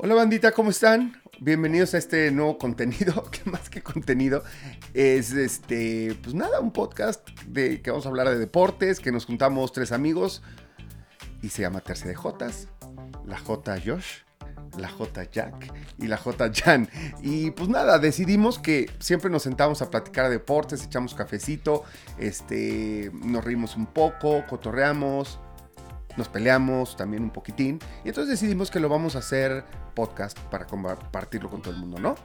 Hola bandita, ¿cómo están? Bienvenidos a este nuevo contenido, que más que contenido es este, pues nada, un podcast de que vamos a hablar de deportes, que nos juntamos tres amigos y se llama Tercia de Jotas, la J Josh, la J Jack y la J Jan. Y pues nada, decidimos que siempre nos sentamos a platicar de deportes, echamos cafecito, este, nos reímos un poco, cotorreamos, nos peleamos también un poquitín. Y entonces decidimos que lo vamos a hacer podcast para compartirlo con todo el mundo, ¿no?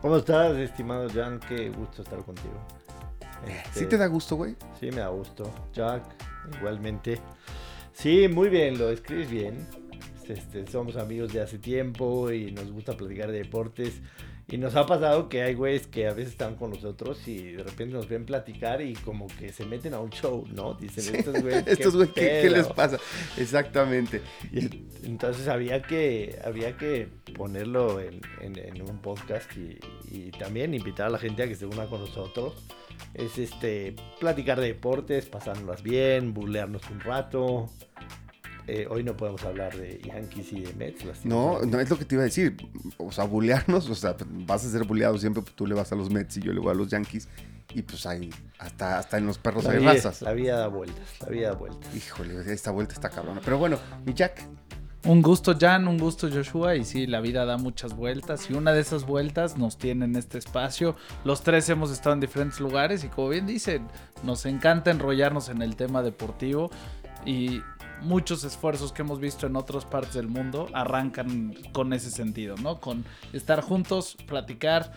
¿Cómo estás, estimado Jan? Qué gusto estar contigo. ¿Sí te da gusto, güey? Sí, me da gusto. Jack, igualmente. Sí, muy bien, lo escribes bien. Este, somos amigos de hace tiempo y nos gusta platicar de deportes. Y nos ha pasado que hay güeyes que a veces están con nosotros y de repente nos ven platicar y como que se meten a un show, ¿no? Dicen, estos güeyes, estos güeyes, ¿qué, les pasa? Exactamente. Y, entonces había que, había que ponerlo en, un podcast y, y, también invitar a la gente a que se una con nosotros. Es este, platicar de deportes, pasárnoslas bien, burlearnos un rato, eh, hoy no podemos hablar de Yankees y de Mets. No, no es lo que te iba a decir. O sea, bulearnos, o sea, vas a ser buleado siempre, pues tú le vas a los Mets y yo le voy a los Yankees. Y pues hay, hasta, hasta en los perros hay razas. La vida da vueltas, la vida da vueltas. Híjole, esta vuelta está cabrona. Pero bueno, mi Jack. Un gusto Jan, un gusto Joshua y sí, la vida da muchas vueltas y una de esas vueltas nos tiene en este espacio. Los tres hemos estado en diferentes lugares y como bien dicen, nos encanta enrollarnos en el tema deportivo y muchos esfuerzos que hemos visto en otras partes del mundo arrancan con ese sentido, ¿no? Con estar juntos, platicar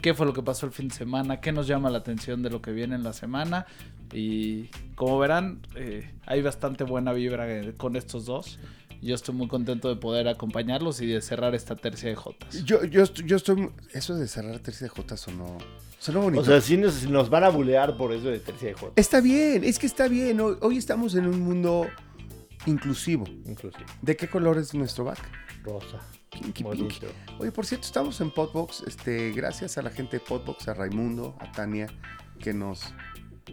qué fue lo que pasó el fin de semana, qué nos llama la atención de lo que viene en la semana. Y como verán, eh, hay bastante buena vibra con estos dos. Yo estoy muy contento de poder acompañarlos y de cerrar esta tercia de Jotas. Yo, yo, yo estoy. Eso de cerrar tercia de Jotas o no. Suena bonito. O sea, sí nos, van a bulear por eso de tercia de Jotas. Está bien, es que está bien. hoy estamos en un mundo inclusivo. Inclusivo. ¿De qué color es nuestro back? Rosa. Pinky, pinky. Oye, por cierto, estamos en Podbox. Este, gracias a la gente de Podbox, a Raimundo, a Tania, que nos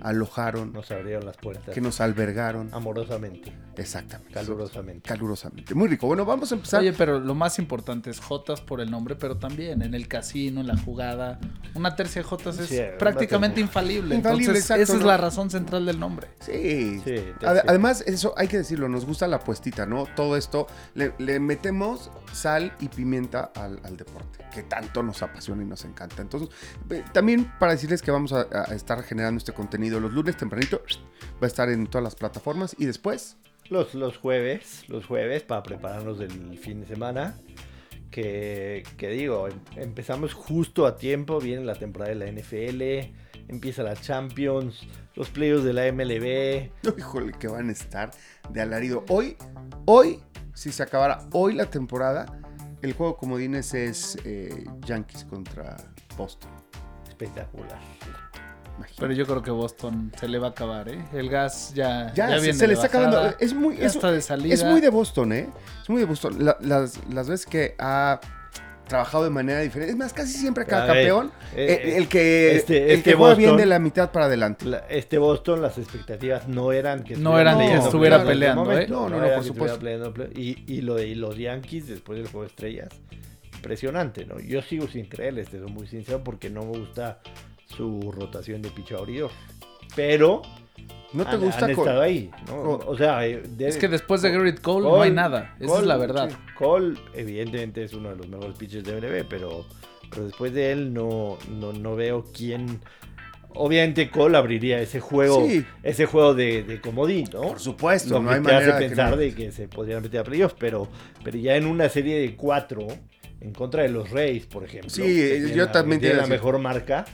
alojaron. Nos abrieron las puertas. Que nos albergaron. Amorosamente. Exactamente. Calurosamente. Calurosamente. Muy rico. Bueno, vamos a empezar. Oye, pero lo más importante es Jotas por el nombre, pero también en el casino, en la jugada. Una tercia de Jotas es prácticamente infalible. infalible esa es la razón central del nombre. Sí. además, eso hay que decirlo, nos gusta la puestita, ¿no? Todo esto, le, metemos sal y pimienta al, deporte, que tanto nos apasiona y nos encanta. Entonces, también para decirles que vamos a estar generando este contenido los lunes tempranito, va a estar en todas las plataformas y después los, los jueves, los jueves para prepararnos del fin de semana. Que, que digo, em, empezamos justo a tiempo, viene la temporada de la NFL, empieza la Champions, los playoffs de la MLB. Híjole, que van a estar de alarido. Hoy, hoy, si se acabara hoy la temporada, el juego comodines es eh, Yankees contra Boston. Espectacular. Pero yo creo que Boston se le va a acabar, ¿eh? El gas ya, ya, viene se, le está acabando. Es muy, es, de salida. es muy de Boston, ¿eh? Es muy de Boston. las, las veces que ha trabajado de manera diferente. Es más, casi siempre cada campeón, eh, eh, el que, este, el que este juega bien de la mitad para adelante. este Boston, las expectativas no eran que no eran que estuviera peleando, ¿eh? No, no, no, por supuesto. y, y, lo de los Yankees después del juego de estrellas, impresionante, ¿no? Yo sigo sin creerles, te soy muy sincero, porque no me gusta su rotación de pichador. Pero no te gusta han estado ahí, O sea, eh, es que después de Garrett Cole, no hay nada. Esa es la verdad. Cole, evidentemente, es uno de los mejores pitchers de MLB, pero, pero después de él no, no, veo quién. Obviamente Cole abriría ese juego, ese juego de, de, comodín, ¿no? Por supuesto, no hay te hace pensar de que se podrían meter a playoffs, pero, pero ya en una serie de cuatro en contra de los Reyes, por ejemplo. Sí, yo también tiene la mejor marca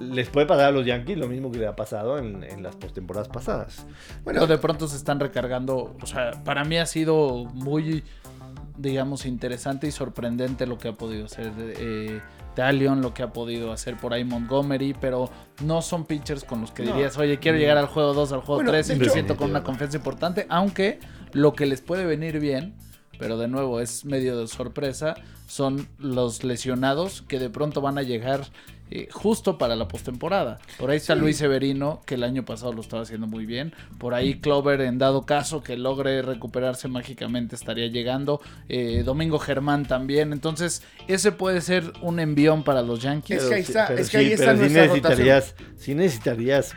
les puede pasar a los Yankees lo mismo que le ha pasado en, las postemporadas pasadas. Bueno, de pronto se están recargando. O sea, para mí ha sido muy, digamos, interesante y sorprendente lo que ha podido hacer eh, Dalion, lo que ha podido hacer por ahí Montgomery, pero no son pitchers con los que dirías, oye, quiero llegar al juego 2, al juego 3 y me siento con una confianza importante, aunque lo que les puede venir bien pero de nuevo es medio de sorpresa, son los lesionados que de pronto van a llegar eh, justo para la postemporada. Por ahí está Luis Severino, que el año pasado lo estaba haciendo muy bien. Por ahí Clover, en dado caso que logre recuperarse mágicamente, estaría llegando. Eh, Domingo Germán también. Entonces, ese puede ser un envión para los Yankees. Es que ahí está- pero es que sí, ahí está pero sí nuestra necesitarías, sí necesitarías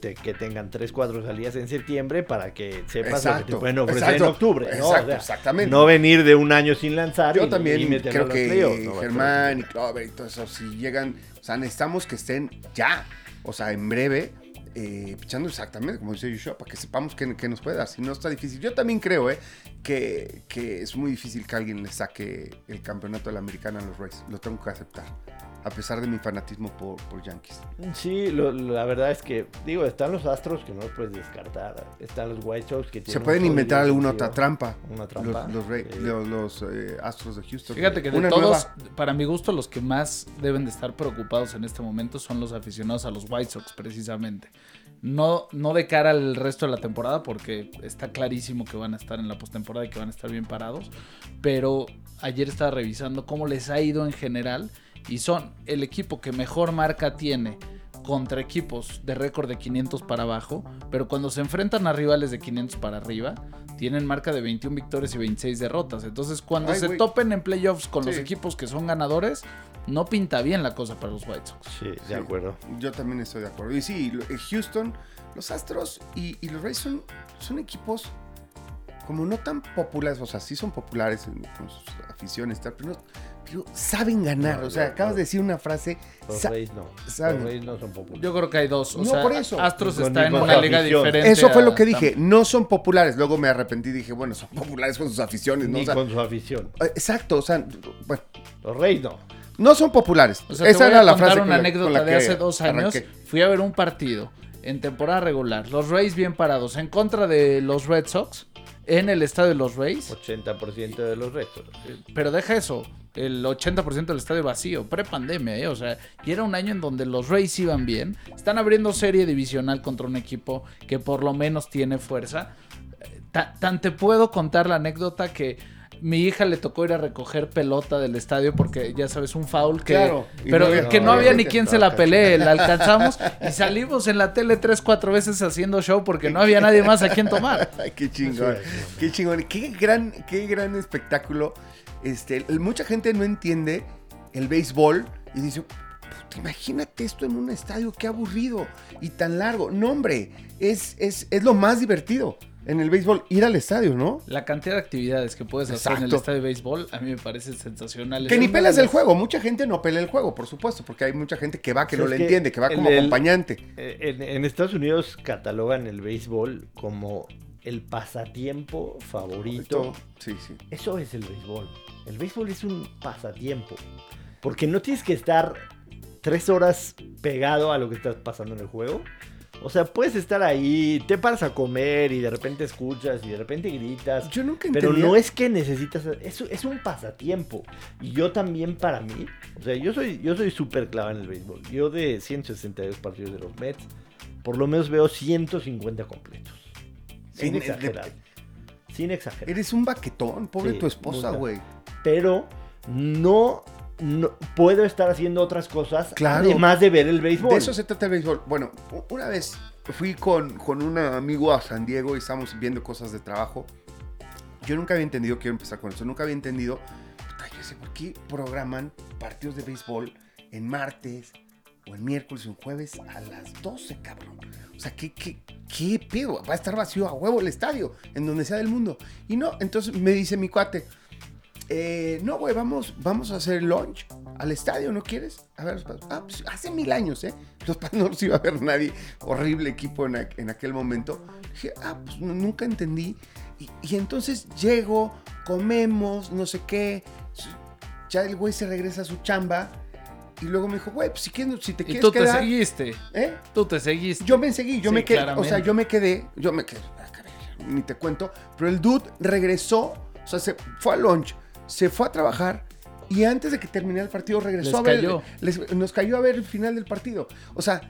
te- que tengan 3, 4 salidas en septiembre para que sepas lo que te pueden ofrecer exacto, en octubre. ¿no? Exacto, O sea, exactamente. no venir de un año sin lanzar. y- Yo y también meterlo creo que playoffs, ¿no? Germán y Clover y todo eso, si llegan, o sea, necesitamos que estén ya, o sea, en breve, eh, pichando exactamente, como dice Joshua, para que sepamos qué nos puede dar. Si no está difícil. Yo también creo, eh, que, que es muy difícil que alguien le saque el campeonato de la americana a los Rays. Lo tengo que aceptar. A pesar de mi fanatismo por, por Yankees. Sí, lo- la verdad es que, digo, están los Astros que no los puedes descartar. Están los White Sox que tienen. Se pueden inventar alguna otra trampa. Una trampa. Los, los, Ray- Sí. los- los, eh, Astros de Houston. Fíjate que de Una todos, nueva. para mi gusto, los que más deben de estar preocupados en este momento son los aficionados a los White Sox, precisamente. No, no de cara al resto de la temporada, porque está clarísimo que van a estar en la postemporada y que van a estar bien parados. Pero ayer estaba revisando cómo les ha ido en general. Y son el equipo que mejor marca tiene contra equipos de récord de 500 para abajo. Pero cuando se enfrentan a rivales de 500 para arriba, tienen marca de 21 victorias y 26 derrotas. Entonces, cuando Ay, se topen en playoffs con los equipos que son ganadores, no pinta bien la cosa para los White Sox. Sí, de Sí. acuerdo. Yo también estoy de acuerdo. Y sí, eh, Houston, los Astros y, y los Rays son, son equipos como no tan populares, o sea, sí son populares en- con sus aficiones, pero no- digo, saben ganar. No, o sea, no, acabas no. de decir una frase. Los sa- Rays no. saben. Los Rays no son populares. Yo creo que hay dos. O No, sea, por eso. Astros Con- está en una liga afición. diferente. Eso fue lo que Tampa. dije, no son populares. Luego me arrepentí y dije, bueno, son populares con sus aficiones, ¿no? Ni O sea, con su afición. eh, exacto, o sea, bueno, Los Rays no. no son populares. O sea, te Esa voy era a la contar frase una anécdota la de hace dos años. arranqué. Fui a ver un partido en temporada regular. Los Rays bien parados en contra de los Red Sox en el estadio de los Rays. 80% de los restos. Pero deja eso, el 80% del estadio vacío, prepandemia, ¿eh? O sea, y era un año en donde los Rays iban bien. Están abriendo serie divisional contra un equipo que por lo menos tiene fuerza. Eh, ta- tan te puedo contar la anécdota que mi hija le tocó ir a recoger pelota del estadio porque ya sabes, un foul que... Claro, pero no había- que no no, había ni quien se la pelee, la alcanzamos y salimos en la tele tres, cuatro veces haciendo show porque no había nadie más a quien tomar. Ay, qué chingón. Qué chingón. Qué gran, qué gran espectáculo. Este, mucha gente no entiende el béisbol y dice, "Puta, imagínate esto en un estadio, qué aburrido y tan largo. No, hombre, es, es, es lo más divertido en el béisbol, ir al estadio, ¿no? La cantidad de actividades que puedes hacer en el estadio de béisbol a mí me parece sensacional. Que Es ni pelas el juego. Mucha gente no pelea el juego, por supuesto, porque hay mucha gente que va que no le que entiende, que va como el- acompañante. Eh, En, en Estados Unidos catalogan el béisbol como el pasatiempo favorito. Sí, sí. Eso es el béisbol. El béisbol es un pasatiempo. Porque no tienes que estar tres horas pegado a lo que estás pasando en el juego. O sea, puedes estar ahí, te paras a comer y de repente escuchas y de repente gritas. Yo nunca Pero entendí. no es que necesitas, es, es un pasatiempo. Y yo también para mí, o sea, yo soy yo soy súper clave en el béisbol. Yo de 162 partidos de los Mets, por lo menos veo 150 completos. Sin En- exagerar. Sin exagerar. Eres un baquetón, pobre Sí, tu esposa, güey. Pero no, no puedo estar haciendo otras cosas Claro. además de ver el béisbol. De eso se trata el béisbol. Bueno, una vez fui con, con un amigo a San Diego y estábamos viendo cosas de trabajo. Yo nunca había entendido, quiero empezar con eso, nunca había entendido, puta, yo sé por qué programan partidos de béisbol en martes o en miércoles o en jueves a las 12, cabrón. O sea, ¿qué, qué, qué pedo? Va a estar vacío a huevo el estadio, en donde sea del mundo. Y no, entonces me dice mi cuate, eh, no, güey, vamos, vamos a hacer lunch al estadio, ¿no quieres? A ver, los padres. Ah, pues hace mil años, ¿eh? Los padres no los iba a ver nadie. Horrible equipo en, aqu- en aquel momento. Dije, ah, pues nu- nunca entendí. Y, y entonces llego, comemos, no sé qué. Ya el güey se regresa a su chamba. Y luego me dijo, güey, pues si, quieres, si te Y quieres tú te seguiste. ¿eh? Tú te seguiste. Yo me seguí, yo Sí, me quedé, o sea, yo me quedé, yo me quedé, ah, ni te cuento, pero el dude regresó, o sea, se fue a lunch, se fue a trabajar y antes de que terminara el partido regresó Les a ver, cayó. les- nos cayó a ver el final del partido. O sea,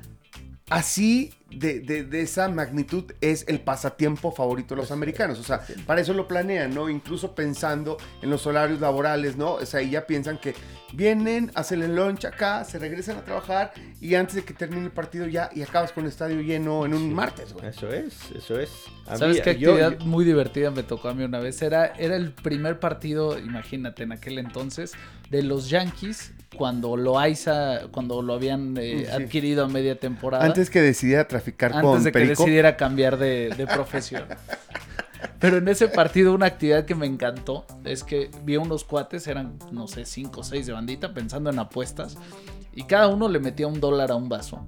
así de, de- de esa magnitud es el pasatiempo favorito de los americanos. O sea, para eso lo planean, ¿no? Incluso pensando en los horarios laborales, ¿no? O sea, y ya piensan que vienen, hacen el lunch acá, se regresan a trabajar y antes de que termine el partido ya y acabas con el estadio lleno en un martes, güey. Eso es, eso es. A ¿Sabes mí- qué yo- actividad yo- muy divertida me tocó a mí una vez? Era, era el primer partido, imagínate, en aquel entonces, de los Yankees cuando Loaiza, cuando lo habían eh, Sí. adquirido a media temporada. Antes que decidiera traficar antes con de que Perico. decidiera cambiar de, de profesión. Pero en ese partido una actividad que me encantó es que vi a unos cuates, eran, no sé, cinco o seis de bandita, pensando en apuestas, y cada uno le metía un dólar a un vaso.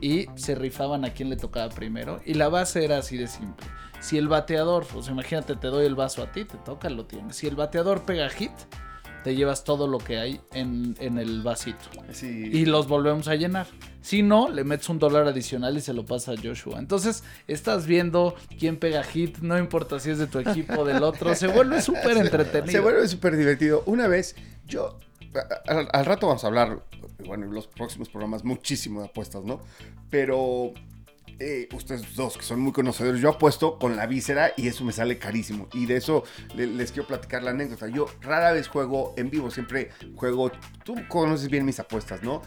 Y se rifaban a quién le tocaba primero. Y la base era así de simple. Si el bateador, pues imagínate, te doy el vaso a ti, te toca, lo tienes. Si el bateador pega hit, te llevas todo lo que hay en, en el vasito. Sí. Y los volvemos a llenar. Si no, le metes un dólar adicional y se lo pasa a Joshua. Entonces, estás viendo quién pega hit, no importa si es de tu equipo o del otro, se vuelve súper entretenido. Se vuelve súper divertido. Una vez, yo. Al, al rato vamos a hablar, bueno, en los próximos programas, muchísimo de apuestas, ¿no? Pero. Eh, ustedes dos que son muy conocedores, yo apuesto con la víscera y eso me sale carísimo. Y de eso le- les quiero platicar la anécdota. Yo rara vez juego en vivo, siempre juego. Tú conoces bien mis apuestas, ¿no?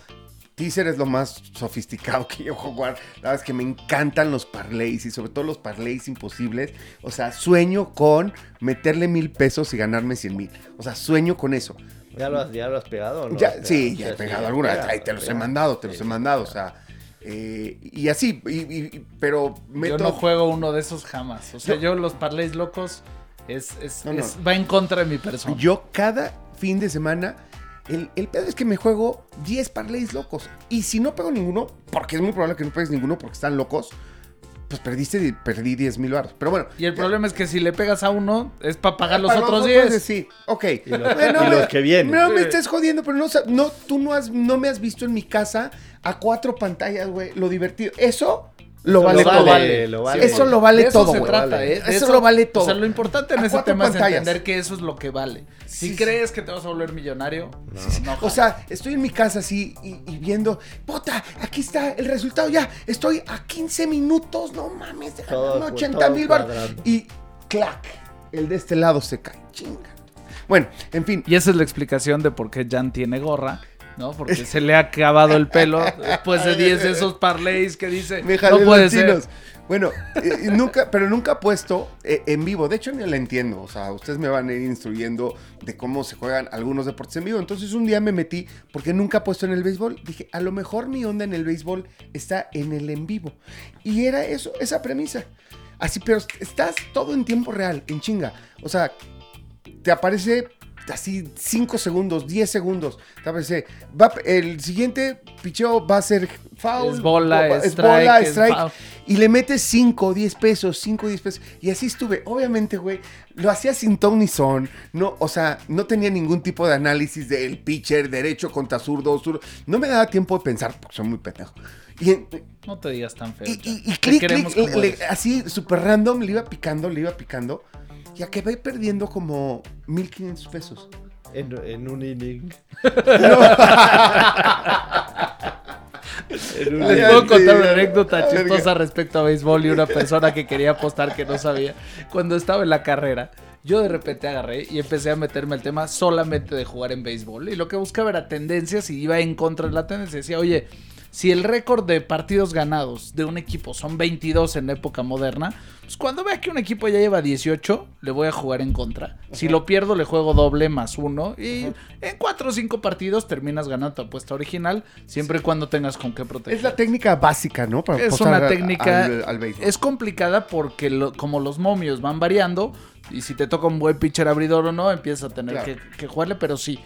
Teaser es lo más sofisticado que yo jugar. La verdad es que me encantan los parlays y sobre todo los parlays imposibles. O sea, sueño con meterle mil pesos y ganarme cien mil. O sea, sueño con eso. ¿Ya lo has, ya lo has pegado no? Ya, has pegado? sí, O ya sea, he pegado sí, alguna. pegado, Ahí te los he mandado, te los he mandado. O sea, eh, y así, y- y- pero Yo meto... no juego uno de esos jamás. O sea, Yo- yo, los parlays locos es, es- No, no. es- va en contra de mi persona. Yo cada fin de semana, el, el pedo es que me juego 10 parlays locos. Y si no pego ninguno, porque es muy probable que no pegues ninguno porque están locos, pues perdiste, perdí 10 mil baros. Pero bueno. y el ya- problema es que si le pegas a uno, es para pagar los para otros otros 10. Sí, ok. Y los, Bueno, y me- los que vienen. No me estés jodiendo, pero no, no tú no, has, no me has visto en mi casa a cuatro pantallas, güey. Lo divertido. Eso lo Eso vale lo todo. vale, lo vale. Eso lo vale de eso todo, se güey. trata, Vale. ¿eh? Eso lo vale O todo. sea, lo importante en A ese tema pantallas. es entender que eso es lo que vale. Si Sí, sí. crees que te vas a volver millonario, no. O sea, estoy en mi casa así y, y viendo, puta, aquí está el resultado ya. Estoy a 15 minutos, no mames, de Todo ganarme cu- 80 mil todo cuadrando. Y clac, el de este lado se cae. Chinga. Bueno, en fin. Y esa es la explicación de por qué Jan tiene gorra, ¿no? Porque se le ha acabado el pelo después de 10 de esos parlays que dice, Me no puede ser. Bueno, eh, nunca, pero nunca he puesto eh, en vivo. De hecho, ni la entiendo. O sea, ustedes me van a ir instruyendo de cómo se juegan algunos deportes en vivo. Entonces, un día me metí porque nunca he puesto en el béisbol. Dije, a lo mejor mi onda en el béisbol está en el en vivo. Y era eso, esa premisa. Así, pero estás todo en tiempo real, en chinga. O sea, te aparece así 5 segundos, 10 segundos. Te aparece, va, el siguiente picheo va a ser foul. Es bola, o- es bola, strike, es strike. foul. Y le metes 5, 10 pesos, 5, 10 pesos. Y así estuve. Obviamente, güey, lo hacía sin ton ni son. No, o sea, no tenía ningún tipo de análisis del pitcher, derecho contra zurdo, zurdo. No me daba tiempo de pensar, porque soy muy pendejo. Y, en- No te digas tan feo. y, y- y clic, clic, le- así súper random, le iba picando, le iba picando. Y acabé perdiendo como 1500 pesos. En, en un inning. En un Les puedo contar una anécdota chistosa respecto a béisbol y una persona que quería apostar que no sabía. Cuando estaba en la carrera, yo de repente agarré y empecé a meterme al tema solamente de jugar en béisbol. Y lo que buscaba era tendencias y iba en contra de la tendencia. Decía, oye, si el récord de partidos ganados de un equipo son 22 en la época moderna, pues cuando vea que un equipo ya lleva 18, le voy a jugar en contra. Si lo pierdo, le juego doble más uno. Y en 4 o 5 partidos terminas ganando tu apuesta original, siempre y cuando tengas con qué proteger. Es la técnica básica, ¿no? Para Es una a- técnica. al, al es complicada porque lo- como los momios van variando, y si te toca un buen pitcher abridor o no, empiezas a tener Claro. que, que jugarle, pero sí.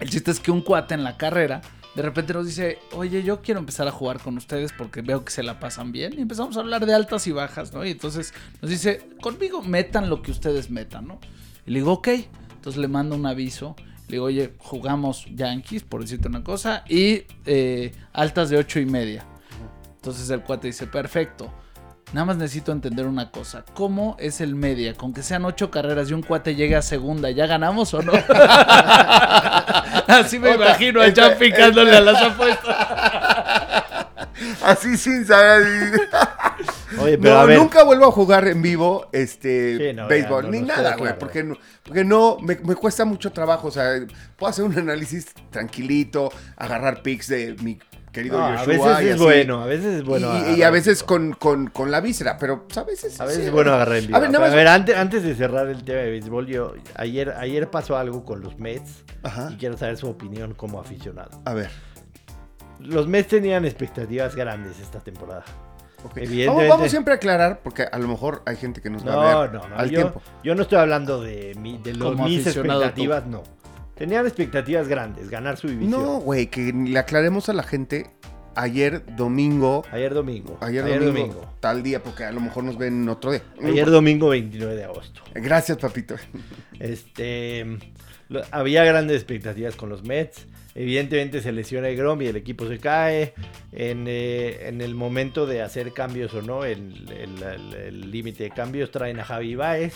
El chiste es que un cuate en la carrera de repente nos dice, oye, yo quiero empezar a jugar con ustedes porque veo que se la pasan bien. Y empezamos a hablar de altas y bajas, ¿no? Y entonces nos dice, conmigo metan lo que ustedes metan, ¿no? Y le digo, ok. Entonces le mando un aviso. Le digo, oye, jugamos Yankees, por decirte una cosa, y eh, altas de ocho y media. Entonces el cuate dice, perfecto. Nada más necesito entender una cosa. ¿Cómo es el media? Con que sean ocho carreras y un cuate llegue a segunda, ¿ya ganamos o no? Así me Otra, imagino a Chan picándole a las apuestas. Así sin saber. Oye, pero No, a ver. nunca vuelvo a jugar en vivo este Sí, no, béisbol, ya, no, ni no, nada, güey, claro. porque no, porque no me, me cuesta mucho trabajo, o sea, puedo hacer un análisis tranquilito, agarrar pics de mi querido No, a veces y es así. bueno, a veces es bueno. y, y a veces con, con, con la víscera, pero pues, a veces A veces sí, es bueno agarrar en vivo. A ver, nada más- a ver, antes, antes de cerrar el tema de béisbol, yo ayer, ayer pasó algo con los Mets Ajá. y quiero saber su opinión como aficionado. A ver. Los Mets tenían expectativas grandes esta temporada. ok. Evidentemente- Vamos, vamos siempre a aclarar, porque a lo mejor hay gente que nos va a No, ver no, no. al yo, tiempo. yo no estoy hablando de, mi- de los- mis aficionado expectativas, no. Tenían expectativas grandes, ganar su división. No, güey, que le aclaremos a la gente ayer domingo, Ayer domingo. ayer, domingo, tal día, porque a lo mejor nos ven otro día. Ayer domingo 29 de agosto. Gracias, papito. Este, lo- había grandes expectativas con los Mets. Evidentemente se lesiona el Grom y el equipo se cae. En, eh, en el momento de hacer cambios o no, el el- el- el límite de cambios traen a Javi Baez.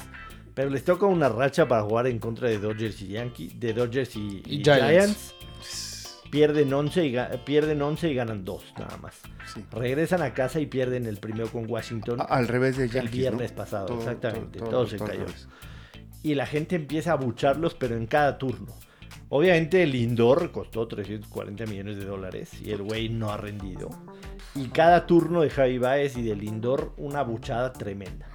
Pero les toca una racha para jugar en contra de Dodgers y Yankees, de Dodgers y, Y y Giants. Giants. Pierden 11, y, pierden 11 y ganan 2 nada más. Sí. Regresan a casa y pierden el primero con Washington. A- Al revés de el Yankees, viernes ¿no? pasado, Todo- exactamente. todo- Todo, todo- se cayó y la gente empieza a bucharlos, pero en cada turno. Obviamente el indoor costó 340 millones de dólares y el güey no ha rendido. Y cada turno de Javi Baez y del indoor una buchada tremenda.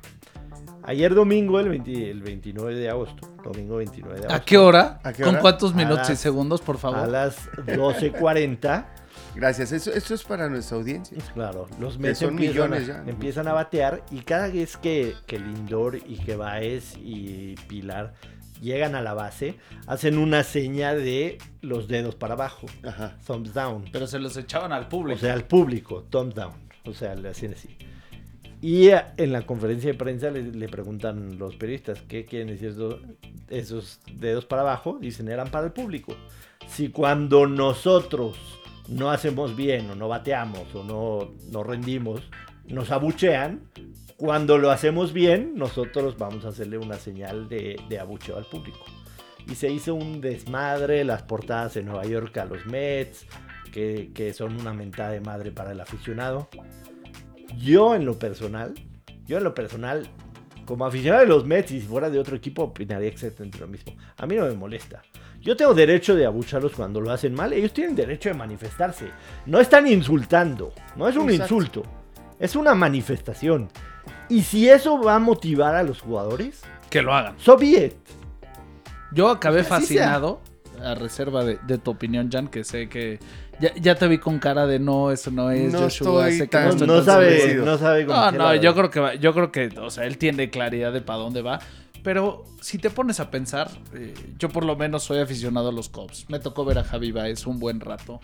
Ayer domingo, el, 20 el 29 de agosto. Domingo 29 de agosto. ¿A qué hora? ¿A qué ¿Con hora? cuántos A minutos y las- segundos, por A favor? las 12.40. Gracias, eso, eso es para nuestra audiencia. Claro, los Mets son empiezan, millones a, ya, ¿no? empiezan a batear y cada vez que, que Lindor y que Baez y Pilar llegan a la base, hacen una seña de los dedos para abajo, Ajá. thumbs down. Pero se los echaban al público. O sea, al público, thumbs down. O sea, le hacían así. Y en la conferencia de prensa le, le preguntan los periodistas qué quieren decir esos, esos dedos para abajo. Dicen, eran para el público. Si cuando nosotros no hacemos bien o no bateamos o no, no rendimos, nos abuchean, cuando lo hacemos bien, nosotros vamos a hacerle una señal de, de abucheo al público. Y se hizo un desmadre, las portadas en Nueva York a los Mets, que, que son una mentada de madre para el aficionado. Yo en lo personal, yo en lo personal, como aficionado de los Mets y si fuera de otro equipo, opinaría exactamente lo mismo. A mí no me molesta. Yo tengo derecho de abucharlos cuando lo hacen mal. Ellos tienen derecho de manifestarse. No están insultando. No es un Exacto. insulto. Es una manifestación. Y si eso va a motivar a los jugadores, Que lo hagan. so be it. Yo acabé sea. fascinado, a reserva de, de tu opinión, Jan, que sé que ya, ya te vi con cara de no, eso no es No Joshua, estoy sé que tan- No, estoy no tan sabe, no sabe No, no, la- yo creo que va- yo creo que, o sea, él tiene claridad de para dónde va. Pero si te pones a pensar, eh, yo por lo menos soy aficionado a los Cubs. Me tocó ver a Javi Baez un buen rato.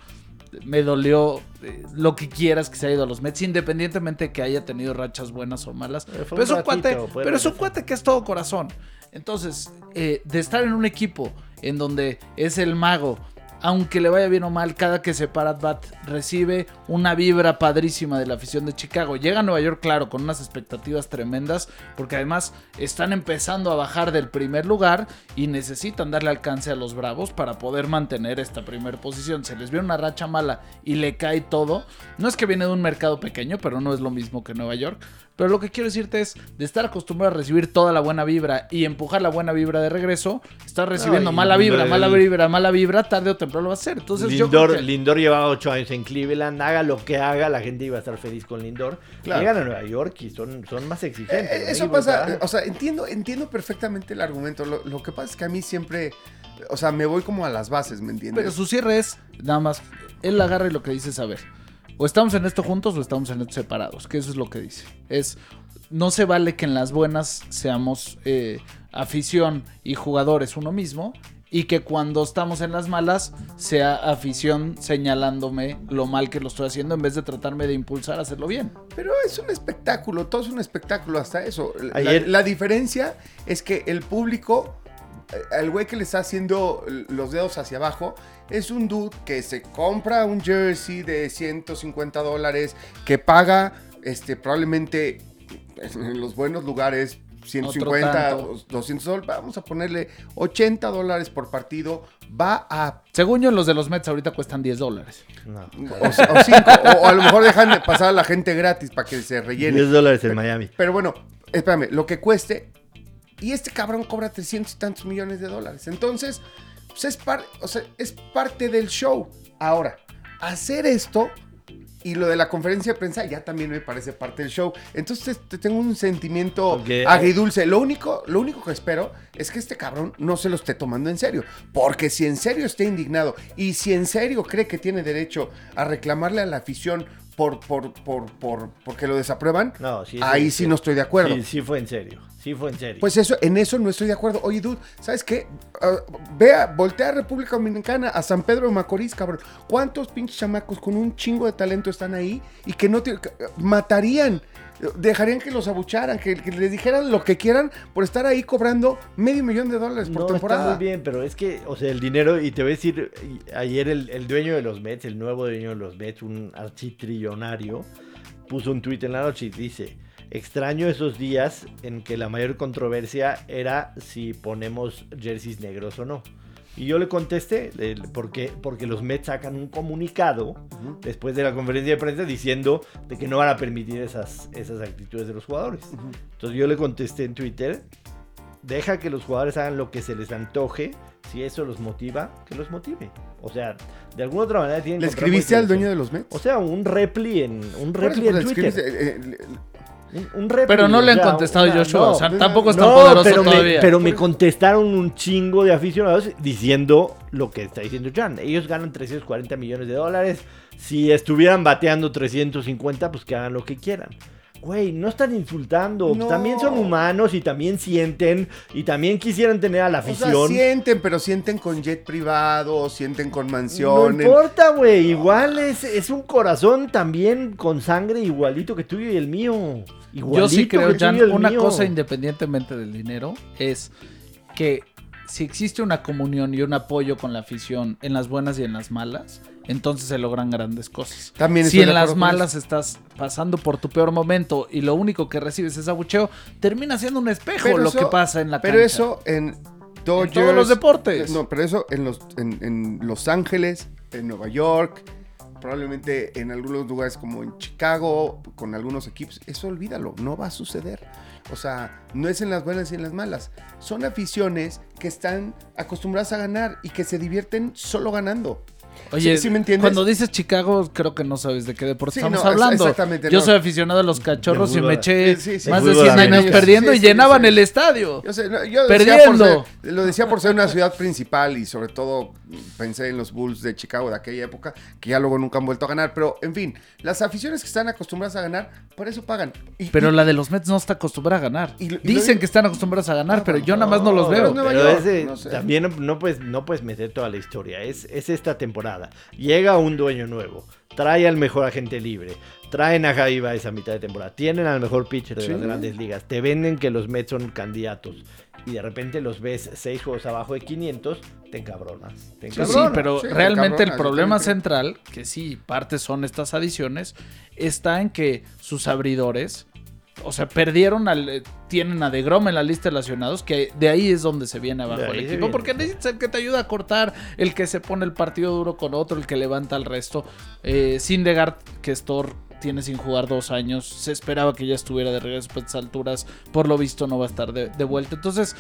Me dolió eh, lo que quieras que se haya ido a los Mets, independientemente de que haya tenido rachas buenas o malas. Eh, Pero es un cuate, pero es un cuate que es todo corazón. Entonces, eh, de estar en un equipo en donde es el mago, aunque le vaya bien o mal, cada que se para at bat recibe una vibra padrísima de la afición de Chicago. Llega a Nueva York, claro, con unas expectativas tremendas, porque además están empezando a bajar del primer lugar y necesitan darle alcance a los Bravos para poder mantener esta primera posición. Se les viene una racha mala y le cae todo. No es que viene de un mercado pequeño, pero no es lo mismo que Nueva York. Pero lo que quiero decirte es, de estar acostumbrado a recibir toda la buena vibra y empujar la buena vibra de regreso, estás recibiendo mala vibra, el- mala vibra, mala vibra, tarde o temprano lo va a hacer. Entonces Lindor, que- Lindor llevaba ocho años en Cleveland, haga lo que haga, la gente iba a estar feliz con Lindor. Claro. Llegan a Nueva York y son, son más exigentes. Eh, eso pasa, o sea, entiendo, entiendo perfectamente el argumento. Lo, lo que pasa es que a mí siempre, o sea, me voy como a las bases, ¿me entiendes? Pero su cierre es, nada más, él agarra y lo que dice es, a ver, o estamos en esto juntos o estamos en esto separados, que eso es lo que dice. Es, no se vale que en las buenas seamos eh, afición y jugadores uno mismo, y que cuando estamos en las malas sea afición señalándome lo mal que lo estoy haciendo en vez de tratarme de impulsar a hacerlo bien. Pero es un espectáculo, todo es un espectáculo hasta eso. La, Ayer- la diferencia es que el público, el güey que le está haciendo los dedos hacia abajo, es un dude que se compra un jersey de 150 dólares, que paga este, probablemente en los buenos lugares 150, tanto. 200 dólares, vamos a ponerle 80 dólares por partido, va a... Según yo, los de los Mets ahorita cuestan 10 dólares. No. O, o cinco, o a lo mejor dejan pasar a la gente gratis para que se rellene. 10 dólares en Miami. Pero bueno, espérame, lo que cueste. Y este cabrón cobra 300 y tantos millones de dólares. Entonces, pues es, par- o sea, es parte del show. Ahora, hacer esto y lo de la conferencia de prensa ya también me parece parte del show. Entonces te- tengo un sentimiento Porque- agridulce. Lo único, lo único que espero es que este cabrón no se lo esté tomando en serio. Porque si en serio está indignado y si en serio cree que tiene derecho a reclamarle a la afición por, por, por, por, porque lo desaprueban, No, sí, ahí sí, sí no estoy de acuerdo. Sí, sí fue en serio. Sí fue en serio. Pues eso, en eso no estoy de acuerdo. Oye, dude, ¿sabes qué? Ah, vea, voltea a República Dominicana, a San Pedro de Macorís, cabrón. ¿Cuántos pinches chamacos con un chingo de talento están ahí y que no te matarían? Dejarían que los abucharan, que, que les dijeran lo que quieran por estar ahí cobrando medio millón de dólares por no, está temporada. muy bien, pero es que, o sea, el dinero, y te voy a decir, ayer el, el dueño de los Mets, el nuevo dueño de los Mets, un architrillonario, puso un tuit en la noche y dice, extraño esos días en que la mayor controversia era si ponemos jerseys negros o no. Y yo le contesté, el- porque, porque los Mets sacan un comunicado después de la conferencia de prensa diciendo de que no van a permitir esas, esas actitudes de los jugadores. Entonces yo le contesté en Twitter, deja que los jugadores hagan lo que se les antoje, si eso los motiva, que los motive. O sea, de alguna otra manera tienen ¿Le que encontrar escribiste al dueño de los Mets? O sea, un repli en un repli pues, en le Twitter. eh, eh, Un, un repli, Pero no le han o sea, contestado una- Joshua. no, o sea, no, tampoco es no, tan poderoso pero, me, todavía. pero me contestaron un chingo de aficionados diciendo lo que está diciendo Jan. Ellos ganan 340 millones de dólares. Si estuvieran bateando 350, pues que hagan lo que quieran. Güey, no están insultando. No. También son humanos y también sienten y también quisieran tener a la o sea, afición. sienten, pero sienten con jet privado, sienten con no mansión. en- importa, güey. Igual es, es un corazón también con sangre igualito que tuyo y el mío. Igualito Yo sí creo, Jan, una mío. cosa independientemente del dinero es que si existe una comunión y un apoyo con la afición en las buenas y en las malas, entonces se logran grandes cosas. También si en las malas estás pasando por tu peor momento y lo único que recibes es abucheo, termina siendo un espejo Pero lo eso- que pasa en la Pero cancha. eso en Dodgers, todos los deportes. No, pero eso en los en, en Los Ángeles, en Nueva York, probablemente en algunos lugares como en Chicago, con algunos equipos, eso olvídalo, no va a suceder. O sea, no es en las buenas y en las malas. Son aficiones que están acostumbradas a ganar y que se divierten solo ganando. Oye, ¿Sí- sí me entiendes? cuando dices Chicago, creo que no sabes de qué deporte Sí, estamos no, hablando. exactamente, Yo no. soy aficionado a los cachorros y me eché Sí, sí, sí. más De de fútbol 100 años perdiendo Sí, y sí, llenaban sí. el estadio. Yo sé, no, yo decía por Perdiendo. ser- lo decía por ser una ciudad principal y sobre todo pensé en los Bulls de Chicago de aquella época, que ya luego nunca han vuelto a ganar. Pero, en fin, las aficiones que están acostumbradas a ganar, por eso pagan. Y- Pero y- la de los Mets no está acostumbrada a ganar. Y Dicen que están acostumbrados a ganar, Ah, pero yo no, nada más no los veo. es Nueva Pero York, ese- no sé. también no, no puedes, no puedes meter toda la historia. Es, es esta temporada. Llega un dueño nuevo. Trae al mejor agente libre. Traen a Javi Baez a mitad de temporada. Tienen al mejor pitcher de Sí. las grandes ligas. Te venden que los Mets son candidatos. Y de repente los ves seis juegos abajo de 500. Te encabronas. Te Sí, encabronas. sí, pero sí, realmente cabrona, el problema central, que sí, parte son estas adiciones, está en que sus abridores, o sea, perdieron al. eh, Tienen a DeGrom en la lista de lesionados, que de ahí es donde se viene abajo el equipo. Porque necesitas el que te ayuda a cortar, el que se pone el partido duro con otro, el que levanta al resto. Eh, Sindegard, que Stor tiene sin jugar dos años, se esperaba que ya estuviera de regreso a estas alturas. Por lo visto, no va a estar de, de vuelta. Entonces,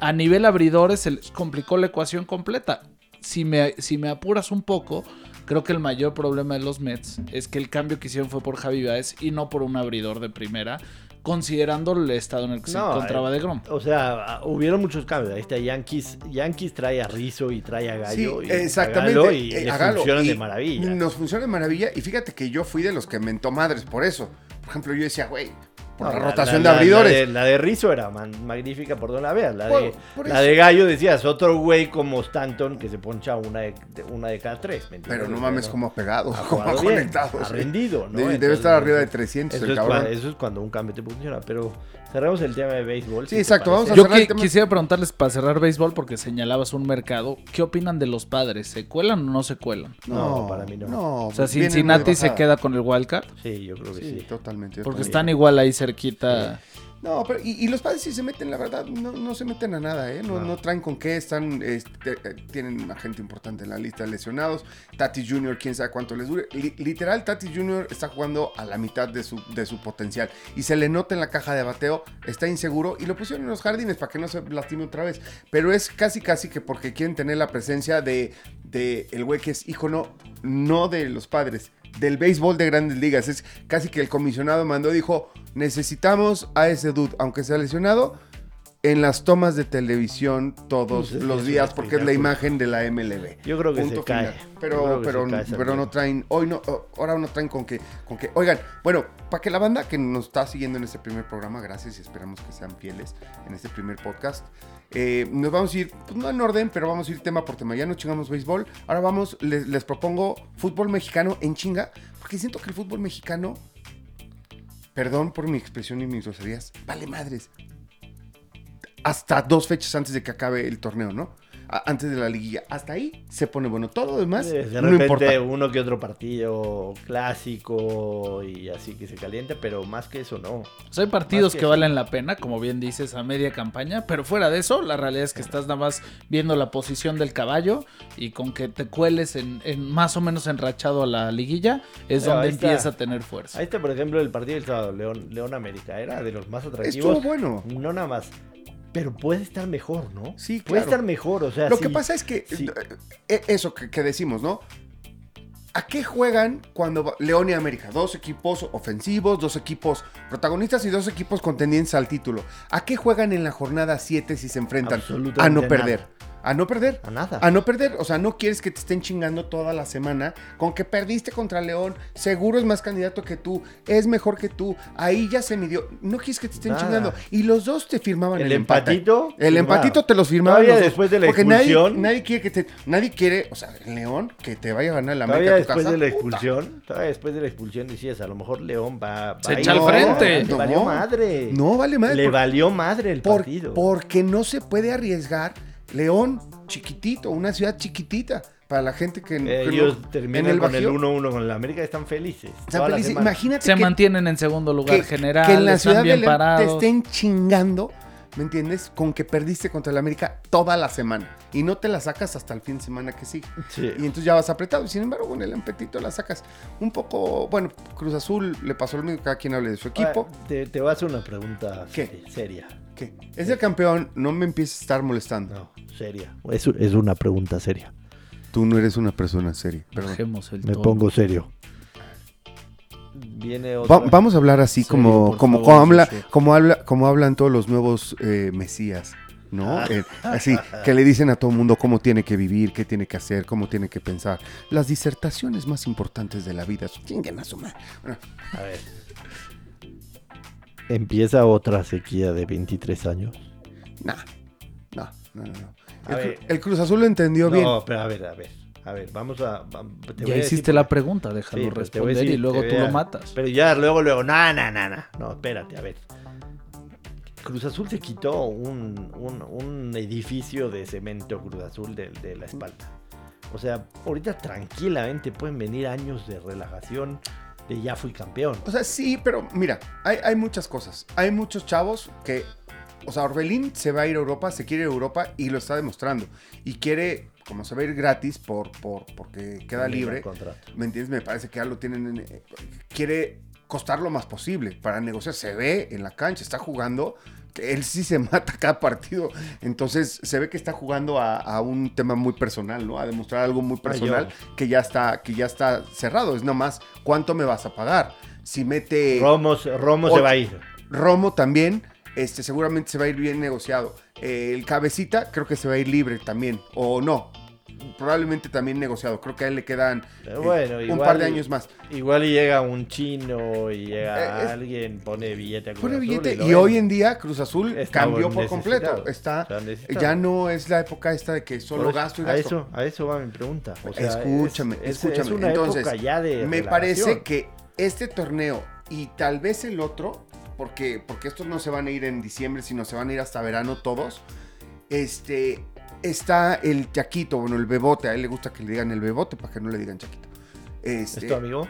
a nivel abridores, se les complicó la ecuación completa. Si me, si me apuras un poco, creo que el mayor problema de los Mets es que el cambio que hicieron fue por Javi Baez y no por un abridor de primera, considerando el estado en el que se encontraba eh, de Grom. O sea, hubieron muchos cambios. Ahí está Yankees. Yankees trae a Rizzo y trae a Sí, Gallo. y exactamente. a Galo y eh, le a Galo. funcionan Y de maravilla. Nos funciona de maravilla. Y fíjate que yo fui de los que mentó madres por eso. Por ejemplo, yo decía, güey, por No, la la- rotación la- de abridores. La de, la de Rizzo era man- magnífica por donde la veas. La, de, la de Gallo decías, otro güey como Stanton que se poncha una de, una de cada tres. Pero no mames cómo ha pegado, ha cómo ha conectado. ha rendido, ¿no? Debe, estar arriba de 300 Eso el es, cabrón. eso es cuando un cambio te funciona. Pero cerramos el tema de béisbol. Sí, si exacto, vamos a Yo cerrar el tema. quisiera preguntarles para cerrar béisbol porque señalabas un mercado. ¿Qué opinan de los padres? ¿Se cuelan o no se cuelan? No, para mí no. O sea, Cincinnati se queda con el wildcard Sí, yo creo que Sí, sí. totalmente. yo porque también. están igual ahí cerquita. No, pero y, y los padres sí se meten, la verdad, no, no se meten a nada, ¿eh? No, No. no traen con qué, están, este, eh, tienen a gente importante en la lista de lesionados. Tati Jr., quién sabe cuánto les dure. Li- literal, Tati Jr. está jugando a la mitad de su, de su potencial. Y se le nota en la caja de bateo, está inseguro. Y lo pusieron en los jardines para que no se lastime otra vez. Pero es casi, casi que porque quieren tener la presencia de, de el güey que es hijo, no, no de los padres. Del béisbol de grandes ligas. Es casi que el comisionado mandó, dijo, necesitamos a ese dude, aunque sea lesionado, en las tomas de televisión todos los días, porque es la imagen de la MLB. Yo creo que Punto se cae. final. Yo Pero, pero, cae pero no traen, hoy no, ahora no traen con que, con que, oigan, bueno, para que la banda que nos está siguiendo en este primer programa, gracias y esperamos que sean fieles en este primer podcast, eh, nos vamos a ir, pues no en orden, pero vamos a ir tema por tema, ya no chingamos béisbol, ahora vamos, les, les propongo fútbol mexicano en chinga, porque siento que el fútbol mexicano, perdón por mi expresión y mis groserías, vale madres, hasta dos fechas antes de que acabe el torneo, ¿no? Antes de la liguilla. Hasta ahí se pone bueno. Todo lo demás De no repente importa. uno que otro partido clásico y así que se calienta, pero más que eso no. O sea, hay partidos que valen la pena, como bien dices, a media campaña, pero fuera de eso, la realidad es que estás nada más viendo la posición del caballo y con que te cueles en, en más o menos enrachado a la liguilla, es Pero donde empieza a tener fuerza. Ahí está, por ejemplo, el partido del sábado, León, León América, era de los más Estuvo atractivos. bueno. No nada más. Pero puede estar mejor, ¿no? Sí, Puede claro. estar mejor, o sea, Lo sí. que pasa es que sí. eh, eso que, que decimos, ¿no? ¿A qué juegan cuando León y América? Dos equipos ofensivos, dos equipos protagonistas y dos equipos contendientes al título. ¿A qué juegan en la jornada 7 si se enfrentan? A no nada. A no perder. A nada. A no perder, o sea, no quieres que te estén chingando toda la semana con que perdiste contra León, seguro es más candidato que tú, es mejor que tú, ahí ya se midió, no quieres que te estén Nada. chingando. Y los dos te firmaban el, El empate. empatito, El empatito te los firmaban Todavía los dos, después de la Porque expulsión. nadie quiere que te, nadie quiere, o sea, León, que te vaya a ganar la América a tu después casa, de la puta. expulsión, todavía después de la expulsión decías, a lo mejor León va, va Se a echa al frente. Le No, valió madre. No, vale madre. Le por- valió madre el por- partido. porque no se puede arriesgar León, chiquitito, una ciudad chiquitita. Para la gente que, que Ellos no- terminan en el con el Bajío, 1-1 con la América, están felices. están la felices. Imagínate Se que, mantienen en segundo lugar que- general, que en la están ciudad de León te estén chingando, ¿me entiendes? Con que perdiste contra el América toda la semana. Y no te la sacas hasta el fin de semana que sigue. Sí. Y entonces ya vas apretado. Y sin embargo, con el empetito la sacas un poco. Bueno, Cruz Azul le pasó lo mismo, cada quien hable de su equipo. Ah, te, te voy a hacer una pregunta ¿Qué? seri- seria. ¿Qué? Es el campeón, no me empieces a estar molestando. No, seria. Es, es una pregunta seria. Tú no eres una persona seria. Perdón. Me pongo serio. Viene otra. Va- vamos a hablar así Serio, como, por como, favor, como, habla, como, habla, como hablan todos los nuevos eh, mesías, ¿no? Eh, así, que le dicen a todo el mundo cómo tiene que vivir, qué tiene que hacer, cómo tiene que pensar. Las disertaciones más importantes de la vida. Chinguen a su madre. Bueno, A ver. Empieza otra sequía de 23 años. nah, no, no, no. no. A El, ver. Cru- el Cruz Azul lo entendió bien. No, pero a ver, a ver. A ver, vamos a. va- te voy Ya a hiciste decir- la pregunta, déjalo Sí, responder y luego tú a- lo matas. Pero ya luego, luego, no, no, no, no. No, espérate, a ver. Cruz Azul se quitó un, un- un edificio de cemento Cruz Azul de, de la espalda. O sea, ahorita tranquilamente pueden venir años de relajación de ya fui campeón. O sea, sí, pero mira, hay, hay muchas cosas. Hay muchos chavos que, o sea, Orbelín se va a ir a Europa, se quiere ir a Europa y lo está demostrando. Y quiere, como se va a ir gratis por, por, porque queda libre, contrato. ¿me entiendes? Me parece que ya lo tienen, en- eh, quiere costar lo más posible para negociar. Se ve en la cancha, está jugando, él sí se mata cada partido. Entonces se ve que está jugando a, a un tema muy personal, ¿no? A demostrar algo muy personal que ya está, que ya está cerrado. Es nomás, ¿cuánto me vas a pagar? Si mete... Romo, se- Romo se va a ir. Romo también, este, seguramente se va a ir bien negociado. Eh, el cabecita creo que se va a ir libre también, o no. Probablemente también negociado. Creo que a él le quedan eh, bueno, un par de años más. Igual y llega un chino y llega Eh, es- alguien, pone billete a Cruz Pone Azul billete. Y hoy en día Cruz Azul Está cambió por completo. Está, ya no es la época esta de que solo eso- gasto y a gasto. eso, a eso va mi pregunta. O sea, escúchame, es, es- escúchame. Es una Entonces, época ya de me parece que este torneo y tal vez el otro, porque, porque estos no se van a ir en diciembre, sino se van a ir hasta verano todos. Este está el Chaquito, bueno, el Bebote, a él le gusta que le digan el Bebote para que no le digan Chaquito. ¿Es Este, tu amigo?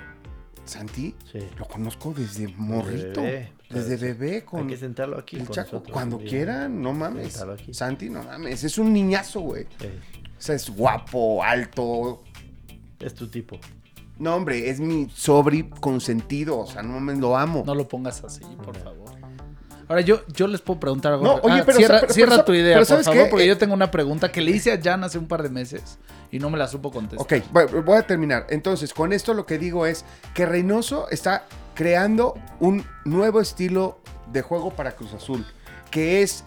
Santi, Sí. lo conozco desde morrito. bebé. Desde bebé Hay con que sentarlo aquí. el con Chaco. Cuando día. quieran, no mames. Santi, no mames. Es un niñazo, güey. Sí. O sea, es guapo, alto. Es tu tipo. No, hombre, es mi sobri consentido. O sea, no mames, lo amo. No lo pongas así, por favor. Ahora, yo, yo les puedo preguntar algo. No, oye, Ah, pero- cierra, pero- cierra pero- tu idea, pero por ¿sabes favor, qué? porque Eh, yo tengo una pregunta que le hice a Jan hace un par de meses y no me la supo contestar. Ok, voy a terminar. Entonces, con esto lo que digo es que Reynoso está creando un nuevo estilo de juego para Cruz Azul, que es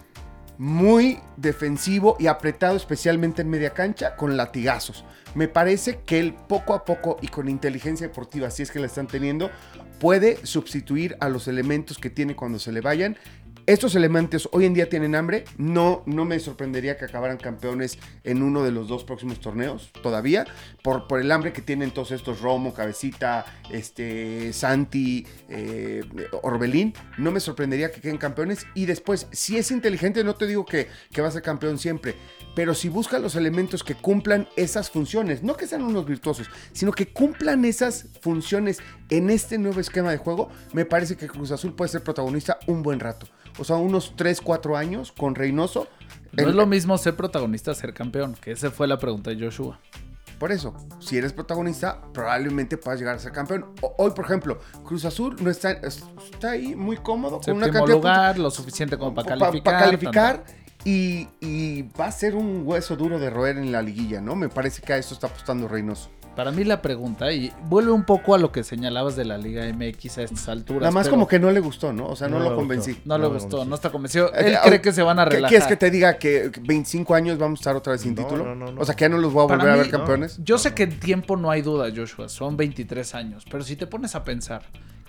muy defensivo y apretado, especialmente en media cancha, con latigazos. Me parece que él poco a poco y con inteligencia deportiva, si es que la están teniendo, puede sustituir a los elementos que tiene cuando se le vayan. Estos elementos hoy en día tienen hambre. No, no me sorprendería que acabaran campeones en uno de los dos próximos torneos todavía. Por, por el hambre que tienen todos estos Romo, Cabecita, este, Santi, eh, Orbelín. No me sorprendería que queden campeones. Y después, si es inteligente, no te digo que, que va a ser campeón siempre. Pero si busca los elementos que cumplan esas funciones, no que sean unos virtuosos, sino que cumplan esas funciones en este nuevo esquema de juego, me parece que Cruz Azul puede ser protagonista un buen rato. O sea, unos 3, 4 años con Reynoso. No El- es lo mismo ser protagonista, ser campeón, que esa fue la pregunta de Joshua. Por eso, si eres protagonista, probablemente puedas llegar a ser campeón. O- hoy, por ejemplo, Cruz Azul no está, está ahí muy cómodo con una de lugar, lo suficiente como para pa- calificar. pa calificar y, y va a ser un hueso duro de roer en la liguilla, ¿no? Me parece que a eso está apostando Reynoso. Para mí la pregunta, y vuelve un poco a lo que señalabas de la Liga MX a estas alturas. Nada más pero como que no le gustó, ¿no? O sea, no, No lo me convencí. gustó. No le gustó, no está convencido. Eh, Él ah, cree que se van a ¿Qué relajar. quieres que te diga que 25 años vamos a estar otra vez sin No, título? no, no, no. O sea, que ya no los voy a Para volver a mí, ver campeones. Yo sé que en tiempo no hay duda, Joshua, son 23 años, pero si te pones a pensar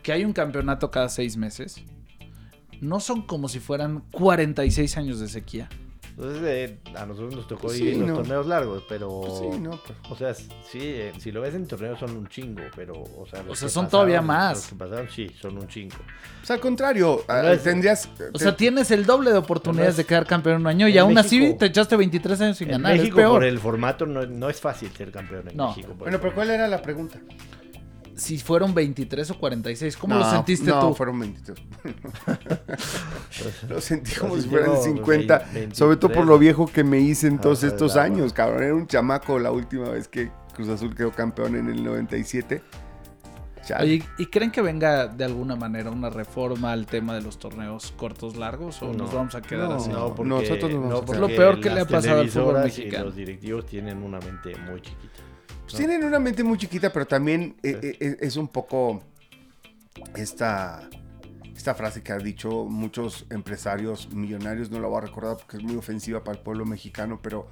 que hay un campeonato cada seis meses, no son como si fueran 46 años de sequía. Entonces, eh, a nosotros nos tocó Pues ir sí, los no. torneos largos, pero. Pues sí, no, pues. O sea, sí, eh, si lo ves en torneos son un chingo, pero. O sea, los O sea, que son todavía pasaron- más. Los que pasaron, sí, son un chingo. O sea, al contrario, No es- tendrías... O sea, tienes el doble de oportunidades de quedar campeón un año y en aún así te echaste 23 años sin En ganar. México, es peor. por el formato, no, no es fácil ser campeón en No. México. Bueno, pero ¿cuál era la pregunta? Si fueron 23 o 46, ¿cómo No, lo sentiste no, tú? fueron 22. lo sentí como si fueran llegó 50, 23. sobre todo por lo viejo que me hice en todos Ah, estos la años, cabrón. Era un chamaco la última vez que Cruz Azul quedó campeón en el 97. Chale. Oye, ¿y creen que venga de alguna manera una reforma al tema de los torneos cortos largos o No. nos vamos a quedar No. así? No, porque, nosotros nos vamos a no quedar. porque Lo peor que le ha pasado al fútbol mexicano. Y los directivos tienen una mente muy chiquita. Pues tienen una mente muy chiquita, pero también eh, eh, es un poco esta, esta frase que han dicho muchos empresarios millonarios, no la voy a recordar porque es muy ofensiva para el pueblo mexicano, pero,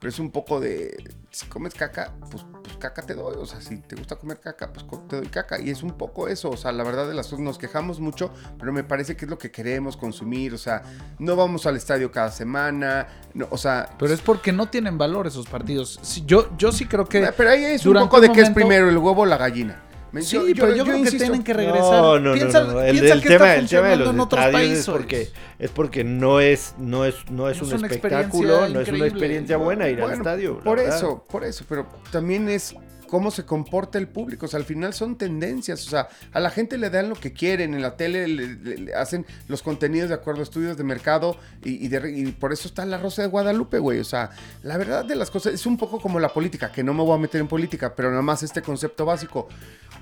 pero es un poco de, si comes caca, pues, pues caca te doy, o sea, si te gusta comer caca, pues te doy caca, y es un poco eso, o sea, la verdad de las cosas, nos quejamos mucho, pero me parece que es lo que queremos consumir, o sea, no vamos al estadio cada semana, no, o sea... Pero es porque no tienen valor esos partidos. Yo, yo sí creo que... Ah, Pero ahí es un poco de un que es momento- primero el huevo o la gallina. Me- Sí, pero yo, creo que insisto, tienen que regresar. No, no, piensa, no, no. El, piensa el que tema, está el tema de funcionando los en otros estadios países. es porque, es porque no es, no es, no es Es un espectáculo, no es una experiencia buena ir al estadio. Por verdad. eso, por eso, pero también es cómo se comporta el público. O sea, al final son tendencias. O sea, a la gente le dan lo que quieren. En la tele le, le- le hacen los contenidos de acuerdo a estudios de mercado y, y de- y por eso está la Rosa de Guadalupe, güey. O sea, la verdad de las cosas es un poco como la política, que no me voy a meter en política, pero nada más este concepto básico.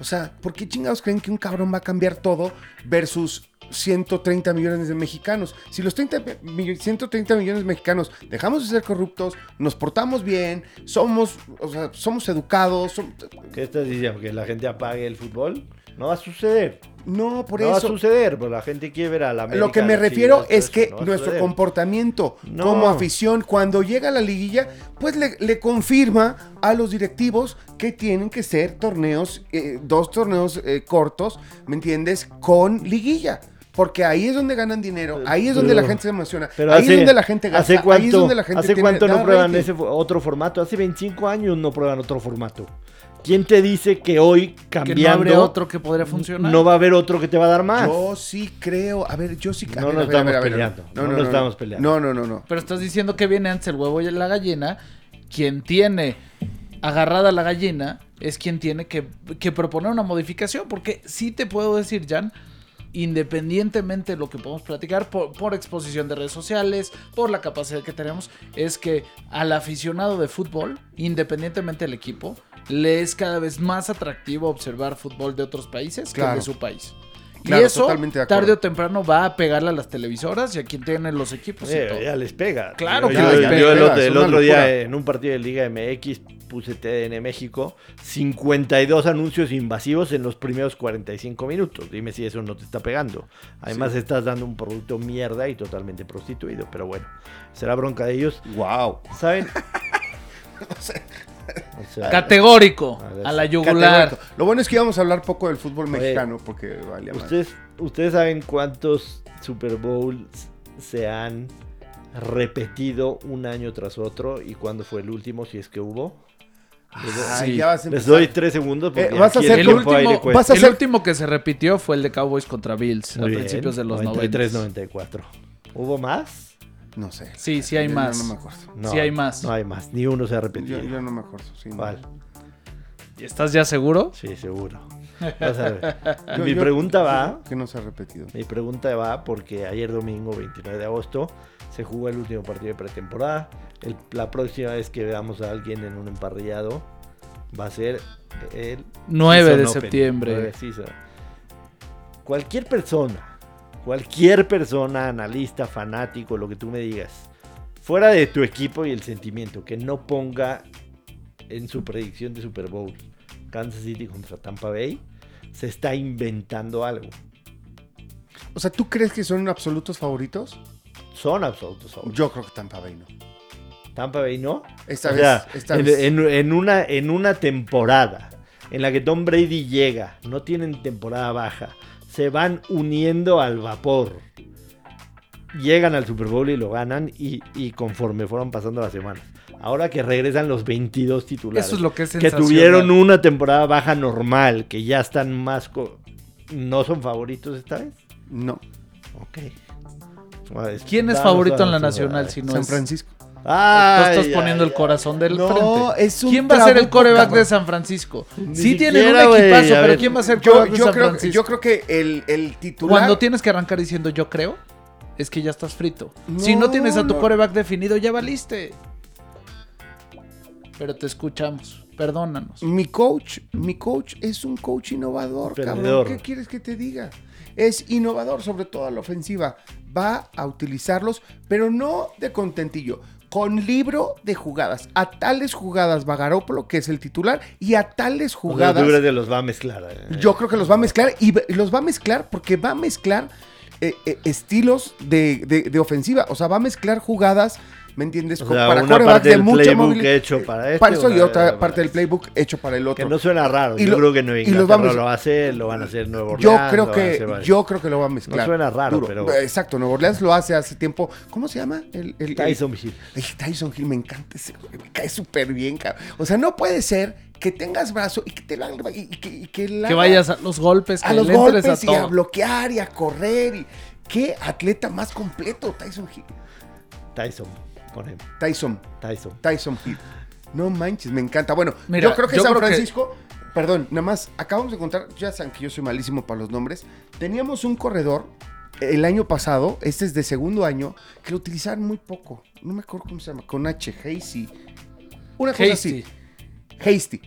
O sea, ¿por qué chingados creen que un cabrón va a cambiar todo versus 130 millones de mexicanos. Si los 30 mi- 130 millones de mexicanos dejamos de ser corruptos, nos portamos bien, somos, o sea, somos educados, ¿Qué estás diciendo? ¿Que la gente apague el fútbol? No va a suceder. no por no va a eso. suceder, pero la gente quiere ver a la América. Lo que me refiero es eso, que no nuestro comportamiento No. como afición, cuando llega a la liguilla, pues le, le confirma a los directivos que tienen que ser torneos, eh, dos torneos eh, cortos, ¿me entiendes? Con liguilla. Porque ahí es donde ganan dinero, ahí es donde Pero- la gente se emociona, Pero ahí hace, es donde la gente gasta, ¿hace cuánto, ahí es donde la gente ¿hace tiene- cuánto no prueban rating. ese otro formato? Hace 25 años no prueban otro formato. ¿Quién te dice que hoy Que no cambiando otro que podría funcionar. no va a haber otro que te va a dar más? Yo sí creo, a ver, yo sí a No nos a ver, a ver, estamos peleando, no nos estamos peleando. No, no, no, no. Pero estás diciendo que viene antes el huevo y la gallina. Quien tiene agarrada la gallina es quien tiene que, que proponer una modificación. Porque sí te puedo decir, Jan, independientemente de lo que podemos platicar, por, por exposición de redes sociales, por la capacidad que tenemos, es que al aficionado de fútbol, independientemente del equipo, le es cada vez más atractivo observar fútbol de otros países que de su país. Claro, y eso, tarde o temprano, va a pegarle a las televisoras y a quien tiene los equipos y Eh, todo. ya les pega. Claro yo, que yo- les yo pega, el, otro, es el otro día en un partido de Liga MX puse TDN México, 52 anuncios invasivos en los primeros 45 minutos. Dime si eso no te está pegando. Además estás dando un producto mierda y totalmente prostituido. Pero bueno, será bronca de ellos. Wow. ¿Saben? O sea, Categórico, A ver, a la yugular. Categórico. Lo bueno es que íbamos a hablar poco del fútbol Oye, mexicano porque vale más. ¿Ustedes, ¿Ustedes saben cuántos Super Bowls se han repetido un año tras otro y cuándo fue el último, si es que hubo? Ay, Sí. ya vas a Les doy tres segundos porque Eh, vas a hacer el aire último, cuesta. vas a el hacer- último que se repitió fue el de Cowboys contra Bills a bien, principios de los 93, 90. 94. ¿Hubo más? No sé. Sí, sí hay Yo más. No me acuerdo. No, Sí hay más. No hay más, ni uno se ha Yo, repetido. yo no me acuerdo. sí, no. ¿Cuál? ¿Y ¿Estás ya seguro? Sí, seguro. Vas a ver. Yo- Mi yo- pregunta va, Que no se ha repetido. mi pregunta va porque ayer domingo 29 de agosto se jugó el último partido de pretemporada. El- la próxima vez que veamos a alguien en un emparrillado va a ser el 9 de Open. septiembre. Cualquier persona, cualquier persona, analista, fanático, lo que tú me digas, fuera de tu equipo y el sentimiento, que no ponga en su predicción de Super Bowl Kansas City contra Tampa Bay, se está inventando algo. O sea, ¿tú crees que son absolutos favoritos? Son absolutos favoritos. Yo creo que Tampa Bay no. Tampa Bay no. Esta O vez. sea, esta en, vez. en- en una, en una temporada en la que Tom Brady llega, no tienen temporada baja, se van uniendo al vapor. Llegan al Super Bowl y lo ganan y, y conforme fueron pasando las semanas. Ahora que regresan los 22 titulares. Eso es lo que es que tuvieron una temporada baja normal, que ya están más... co- ¿No son favoritos esta vez? No. Ok. Pues, ¿Quién es favorito en la nacional si no San es? Francisco. Tú Ay, estás poniendo ay, el corazón del No, frente. es un ¿Quién va a ser el coreback de San Francisco? Ni Sí tienen un equipazo, pero ver. ¿quién va a ser el Yo, coreback de San creo, Francisco? yo creo que el, el titular. Cuando tienes que arrancar diciendo yo creo, es que ya estás frito. si no No, tienes a tu no. coreback definido, ya valiste. Pero te escuchamos. Perdónanos. Mi coach, mi coach es un coach innovador, cabrón. ¿Qué quieres que te diga? Es innovador, sobre todo a la ofensiva. Va a utilizarlos, pero no de contentillo. Con libro de jugadas. A tales jugadas va Garoppolo, que es el titular, y a tales O sea, jugadas. tú crees que los va a mezclar. eh. Yo creo que los va a mezclar y los va a mezclar porque va a mezclar eh, eh, estilos de, de- de ofensiva. O sea, va a mezclar jugadas, ¿me entiendes? O Con- sea, para una parte de del mucha playbook movilidad. hecho para este, Para eso y otra para parte del playbook hecho para el otro. Que no suena raro. Y yo lo- creo que Nueva y los Inglaterra vamos- lo va a hacer, lo van a hacer Nuevo Yo Orleans. creo van a que yo creo que lo va a mezclar. No suena raro, Duro. pero- Exacto, Nuevo Orleans lo hace hace tiempo. ¿Cómo se llama? El, el- el- Tyson Hill. Ay, Tyson Hill me encanta ese güey, me cae súper bien, cabrón. O sea, no puede ser que tengas brazo y que te lo haga- y, y que, y que la Que vayas a los golpes, que a los golpes a y a bloquear y a correr y qué atleta más completo Tyson Hill. Tyson. Con él. Tyson, Tyson. Tyson Hill. No manches, me encanta. Bueno, Mira, yo creo que yo San creo que- Francisco, perdón, nada más, acabamos de encontrar, ya saben que yo soy malísimo para los nombres. Teníamos un corredor el año pasado, este es de segundo año, que lo utilizaban muy poco. No me acuerdo cómo se llama, con H, Hasty. Una cosa Hasty. así. Hasty.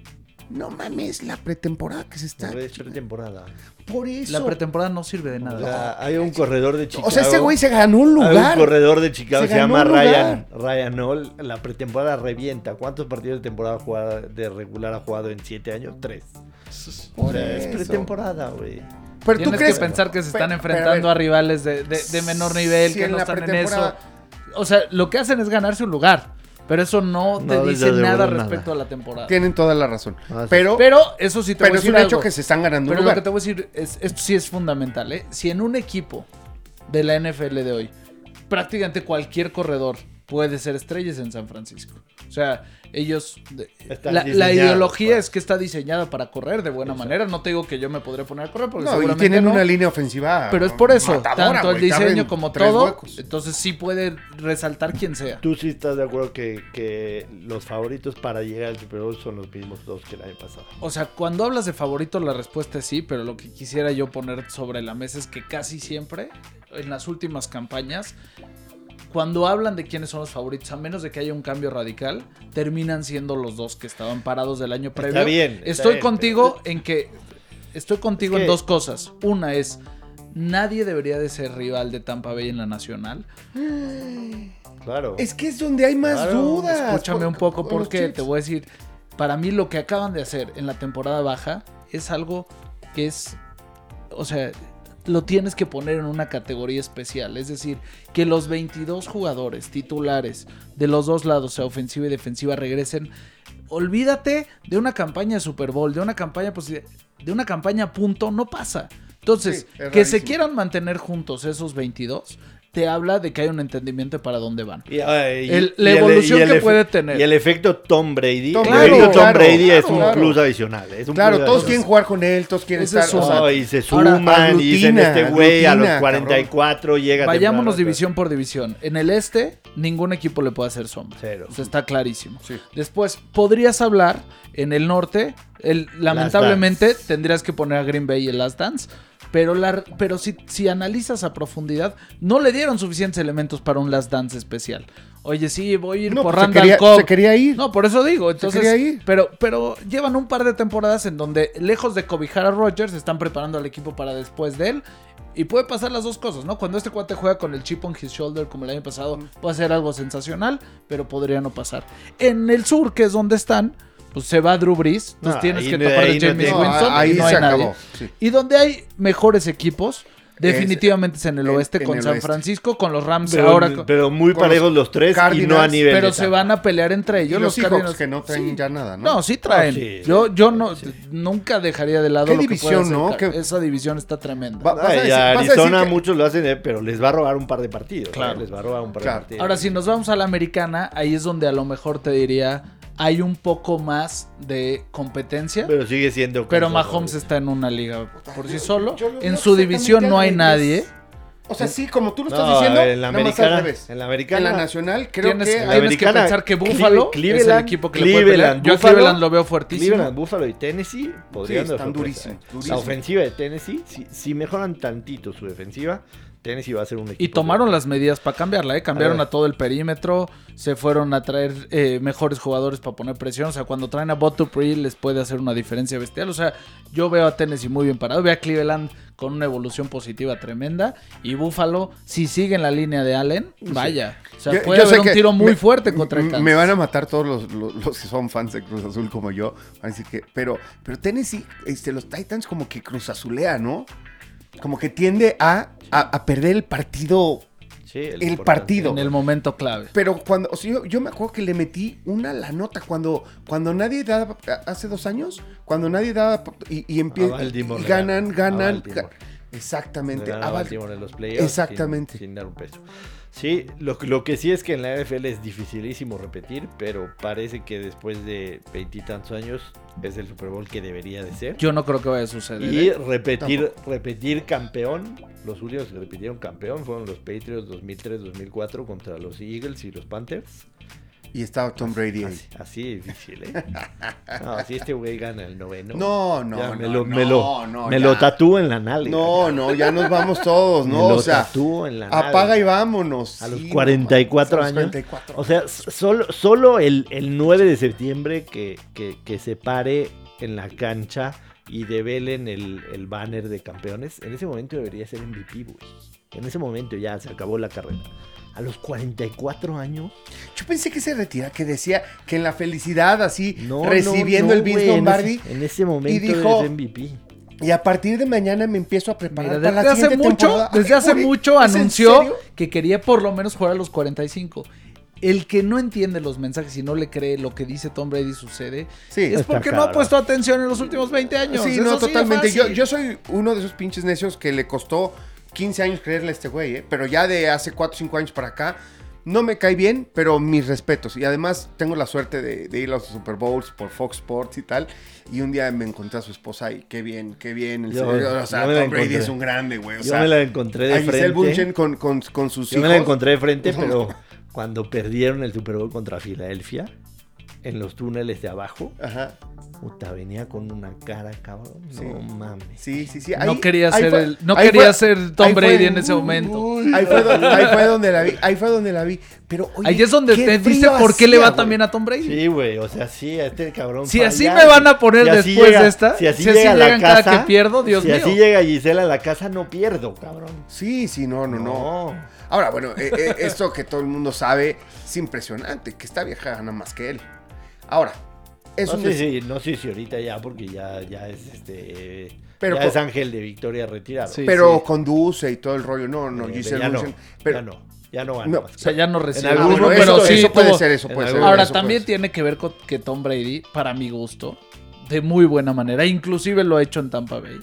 No mames, la pretemporada que se está. No es pretemporada. Por eso. La pretemporada no sirve de O nada. sea, hay un corredor de Chicago. o sea, ese güey se ganó un Hay lugar. un corredor de Chicago Se se, llama Ryan, Ryan Hall. La pretemporada revienta. ¿Cuántos partidos de temporada jugada- de regular ha jugado en siete años? Tres. O Por sea, es pretemporada, güey. Pero tú Tienes crees que pensar que se están pero enfrentando a rivales de, de- de menor nivel, si que no están en eso. O sea, lo que hacen es ganarse un lugar. Pero eso no te No dice nada nada. respecto a la temporada. Tienen toda la razón. Ah, sí. pero, Pero eso sí te pero voy a es decir un hecho algo. que se están ganando un Pero lo lugar. que te voy a decir, es, esto sí es fundamental, ¿eh? Si en un equipo de la NFL de hoy, prácticamente cualquier corredor puede ser estrellas en San Francisco. O sea, ellos, la, ideología es que está diseñada para correr de buena manera. No te digo que yo me podré poner a correr porque No, y tienen no. una línea ofensiva. Pero es por eso, matadora, tanto el diseño como todo. huecos. Entonces sí puede resaltar quien sea. ¿Tú sí estás de acuerdo que, que los favoritos para llegar al Super Bowl son los mismos dos que el año pasado? O sea, cuando hablas de favorito, la respuesta es sí, pero lo que quisiera yo poner sobre la mesa es que casi siempre, en las últimas campañas, cuando hablan de quiénes son los favoritos, a menos de que haya un cambio radical, terminan siendo los dos que estaban parados del año previo. bien, está Estoy bien, contigo en que. Estoy contigo Es en dos cosas. Una es. Nadie debería de ser rival de Tampa Bay en la nacional. Claro. Es que es donde hay más Claro, dudas. Escúchame por- un poco porque te voy a decir, para mí lo que acaban de hacer en la temporada baja es algo que es, o sea, lo tienes que poner en una categoría especial. Es decir, que los 22 jugadores titulares de los dos lados, sea ofensiva y defensiva, regresen. Olvídate de una campaña de Super Bowl, de una campaña posi- de una campaña punto, no pasa. Entonces, Sí, que se quieran mantener juntos esos 22, te habla de que hay un entendimiento para dónde van. Y, ay, y- El- la y evolución que puede tener. Y el efecto Tom Brady. Tom el Brady, efecto Tom claro, Brady es un claro. plus adicional. Es un Claro, plus todos adicional. quieren jugar con él, todos quieren Ese estar. es o un- sea, No, y se Ahora, suman y dicen este güey a los aglutina, 44 llega Vayámonos temprano". división por división. En el este, ningún equipo le puede hacer sombra. Cero. O sea, está clarísimo. Sí. Después, podrías hablar en el norte. El, lamentablemente, tendrías que poner a Green Bay y el Last Dance. Pero, la, pero si, si analizas a profundidad, no le dieron suficientes elementos para un Last Dance especial. Oye, sí, voy a ir No, por pues se Randall quería- Cobb. se quería ir. No, por eso digo. Entonces, quería ir. Pero, pero llevan un par de temporadas en donde, lejos de cobijar a Rodgers, están preparando al equipo para después de él. Y puede pasar las dos cosas, ¿no? Cuando este cuate juega con el chip on his shoulder como el año pasado, puede ser algo sensacional, pero podría no pasar. En el sur, que es donde están, pues se va Drew Brees, entonces No, tienes que no- tapar ahí a James No, Winston ahí y no se hay nadie. acabó. sí. Y donde hay mejores equipos, definitivamente es en el oeste en con el San oeste. Francisco, con los Rams Pero, ahora. con- pero muy los parejos los tres y no a nivel. pero se van a pelear entre Y ellos. los los Cardinals. que no traen Sí. ya nada, ¿no? No, sí traen. Ah, sí. yo yo no Sí. nunca dejaría de lado ¿Qué lo división, no? Car- ¿Qué- Esa división está tremenda. Va- vas a decir- y Arizona que- muchos lo hacen, eh, pero les va a robar un par de partidos. eh, Claro. Les va a robar un par Claro. de partidos. Ahora, si nos vamos a la americana, ahí es donde a lo mejor te diría hay un poco más de competencia. Pero, Pero sigue siendo. Kansas, Mahomes está en una liga por sí solo. Yo En su división no hay nadie. O sea, sí, como tú lo estás No, diciendo, en la nada más americana. al revés. En la En americana. la nacional, creo que en la tienes que pensar que Buffalo es el Cleveland, equipo que le puede pelear. Cleveland, Yo Buffalo, Cleveland lo veo fuertísimo. Cleveland, Buffalo y Tennessee podrían Sí, están durísimos, durísimos. La ofensiva de Tennessee, si, si mejoran tantito su defensiva, Tennessee va a ser un equipo. Y tomaron las medidas para cambiarla, ¿eh? Cambiaron A a, todo el perímetro, se fueron a traer eh, mejores jugadores para poner presión. O sea, cuando traen a Botupri les puede hacer una diferencia bestial. O sea, yo veo a Tennessee muy bien parado. Veo a Cleveland con una evolución positiva tremenda. Y Buffalo, si sigue en la línea de Allen, vaya. O sea, Yo- puede yo haber un tiro muy me- fuerte contra m- Kansas. Me van a matar todos los, los- los que son fans de Cruz Azul como yo. Así que, pero, pero Tennessee, este, los Titans como que Cruz Azulea, ¿no? Como que tiende a, a, a perder el partido. Sí, el partido. En el momento clave. Pero cuando, o sea, yo, yo me acuerdo que le metí una la nota cuando, cuando nadie daba, hace dos años, cuando nadie daba y, y empieza A Baltimore y ganan, ganan. Exactamente. En los playoffs Exactamente. Sin, sin dar un peso. Sí, lo, lo que sí es que en la NFL es dificilísimo repetir, pero parece que después de veintitantos años es el Super Bowl que debería de ser. Yo no creo que vaya a suceder. Y ¿eh? repetir, repetir campeón. Los últimos que repitieron campeón fueron los Patriots 2003-2004 contra los Eagles y los Panthers. Y estaba Tom Brady ahí. Así, así difícil, ¿eh? No, si este güey gana el noveno. No, no, ya no, me lo, no, me lo, no, me ya. lo tatúo en la nalga. No, no, ya nos vamos todos, Me ¿no? lo O sea, tatúo en la nalga. apaga y vámonos. A los Sí, 44 no mames, a los años. 44. O sea, solo, solo el, el 9 de septiembre que, que, que se pare en la cancha y develen el, el banner de campeones, en ese momento debería ser MVP, güey. En ese momento ya se acabó la carrera. A los 44 años. Yo pensé que se retira, que decía que en la felicidad, así, No, recibiendo no, no, el Vince en Lombardi. ese- En ese, momento dijo- eres MVP. Y a partir de mañana me empiezo a preparar Mira, para desde la hace siguiente mucho, temporada. desde hace mucho ¿es en anunció que quería por lo menos jugar a los 45. El que no entiende los mensajes y no le cree lo que dice Tom Brady sucede, Sí, es porque no ha puesto atención en los últimos 20 años. Sí, Es no, totalmente. Yo soy uno de esos pinches necios que le costó 15 años creerle a este güey, ¿eh? Pero ya de hace 4 o 5 años para acá, no me cae bien, pero mis respetos. Y además tengo la suerte de, de ir a los Super Bowls por Fox Sports y tal. Y un día me encontré a su esposa y qué bien, qué bien. en Yo- o sea, Tom Brady encontré. es un grande, güey. O Yo sea, me la encontré de a Giselle frente. Bunchen con, con, con sus Yo hijos. me la encontré de frente, pero cuando perdieron el Super Bowl contra Filadelfia, en los túneles de abajo, Ajá. puta, venía con una cara, cabrón. Sí. No mames. Sí, sí, sí. No quería ahí ser fue- el- no quería fue- ser Tom fue- Brady en ese momento. Ahí fue, donde, ahí fue donde la vi. Ahí fue donde la vi. Pero oye, Ahí es donde te dice por qué le va también a Tom Brady. Sí, güey, o sea, sí, a este cabrón. Si así me van a poner Si después llega- de esta, si así si así llega a la llegan cada casa, que pierdo, Dios si mío. así llega Gisela a la casa, no pierdo, cabrón. Sí, sí, no, no, no. Ahora, bueno, eh, eh, esto que todo el mundo sabe es impresionante, que esta vieja gana más que él. Ahora, es no un sé si, no sé si ahorita ya, porque ya, ya es este. Pero ya es Ángel de Victoria retirado. Sí. pero conduce y todo el rollo. No, no, Eh, Giselle ya, no, pero ya no, ya no gana No, más. O sea, ya no recibe. En Ah, bueno, momento, pero eso, sí eso puede tuvo- ser, eso en puede ser. Ahora, eso también ser. tiene que ver con que Tom Brady, para mi gusto, de muy buena manera, inclusive lo ha hecho en Tampa Bay,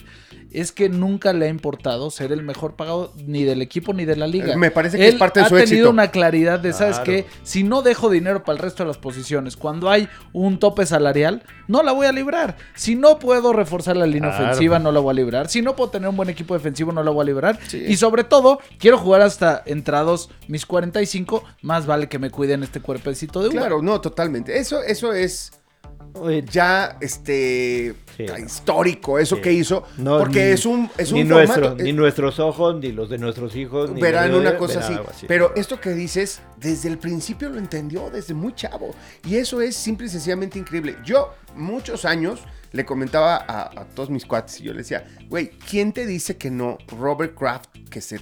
es que nunca le ha importado ser el mejor pagado ni del equipo ni de la liga. Me parece que Él es parte de ha su tenido éxito. una claridad de, ¿sabes Claro. qué? Si no dejo dinero para el resto de las posiciones, cuando hay un tope salarial, no la voy a librar. Si no puedo reforzar la línea Claro. ofensiva, no la voy a librar. Si no puedo tener un buen equipo defensivo, no la voy a librar. Y sobre todo, quiero jugar hasta entrados mis 45, más vale que me cuiden este cuerpecito de uva. Claro, no, totalmente. Eso, eso es ya este Sí. histórico, eso Sí. que hizo. No, porque ni- es un, es un ni, formato. nuestro- eh, ni nuestros ojos, ni los de nuestros hijos, verán de- una cosa así. Pero esto que dices, desde el principio lo entendió, desde muy chavo. Y eso es simple y sencillamente increíble. Yo, muchos años, le comentaba a, a todos mis cuates y yo le decía, güey, ¿quién te dice que no? Robert Kraft, que se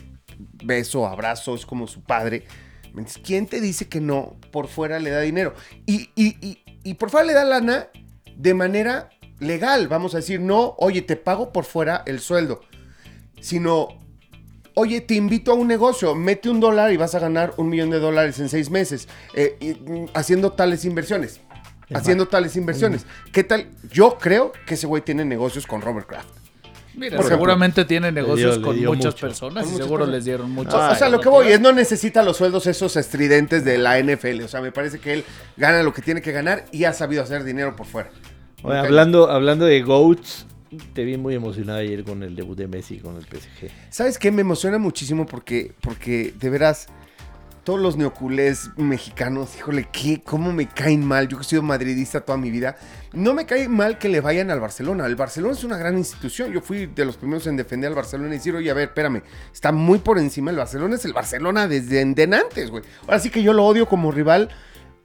beso, abrazo, es como su padre. ¿Quién te dice que no por fuera le da dinero? Y, y, y, y por fuera le da lana de manera legal. Vamos a decir, no, oye, te pago por fuera el sueldo. Sino, Oye, te invito a un negocio, mete un dólar y vas a ganar un millón de dólares en seis meses, eh, y, mm, haciendo tales inversiones. Haciendo tales inversiones. ¿Qué tal? Yo creo que ese güey tiene negocios con Robert Kraft. Mira, Por ejemplo, seguramente tiene negocios dio- con muchas mucho. personas Con y seguro les dieron mucho. O- o sea, lo que voy es no necesita los sueldos esos estridentes de la NFL. O sea, me parece que él gana lo que tiene que ganar y ha sabido hacer dinero por fuera. Oye, hablando, hablando de GOATs, te vi muy emocionado ayer con el debut de Messi con el PSG. ¿Sabes qué? Me emociona muchísimo porque, porque de veras, todos los neoculés mexicanos, híjole, ¿qué? ¿cómo me caen mal? Yo que he sido madridista toda mi vida. No me cae mal que le vayan al Barcelona. El Barcelona es una gran institución. Yo fui de los primeros en defender al Barcelona y decir, oye, a ver, espérame, está muy por encima. El Barcelona es el Barcelona desde de antes, güey. Ahora sí que yo lo odio como rival.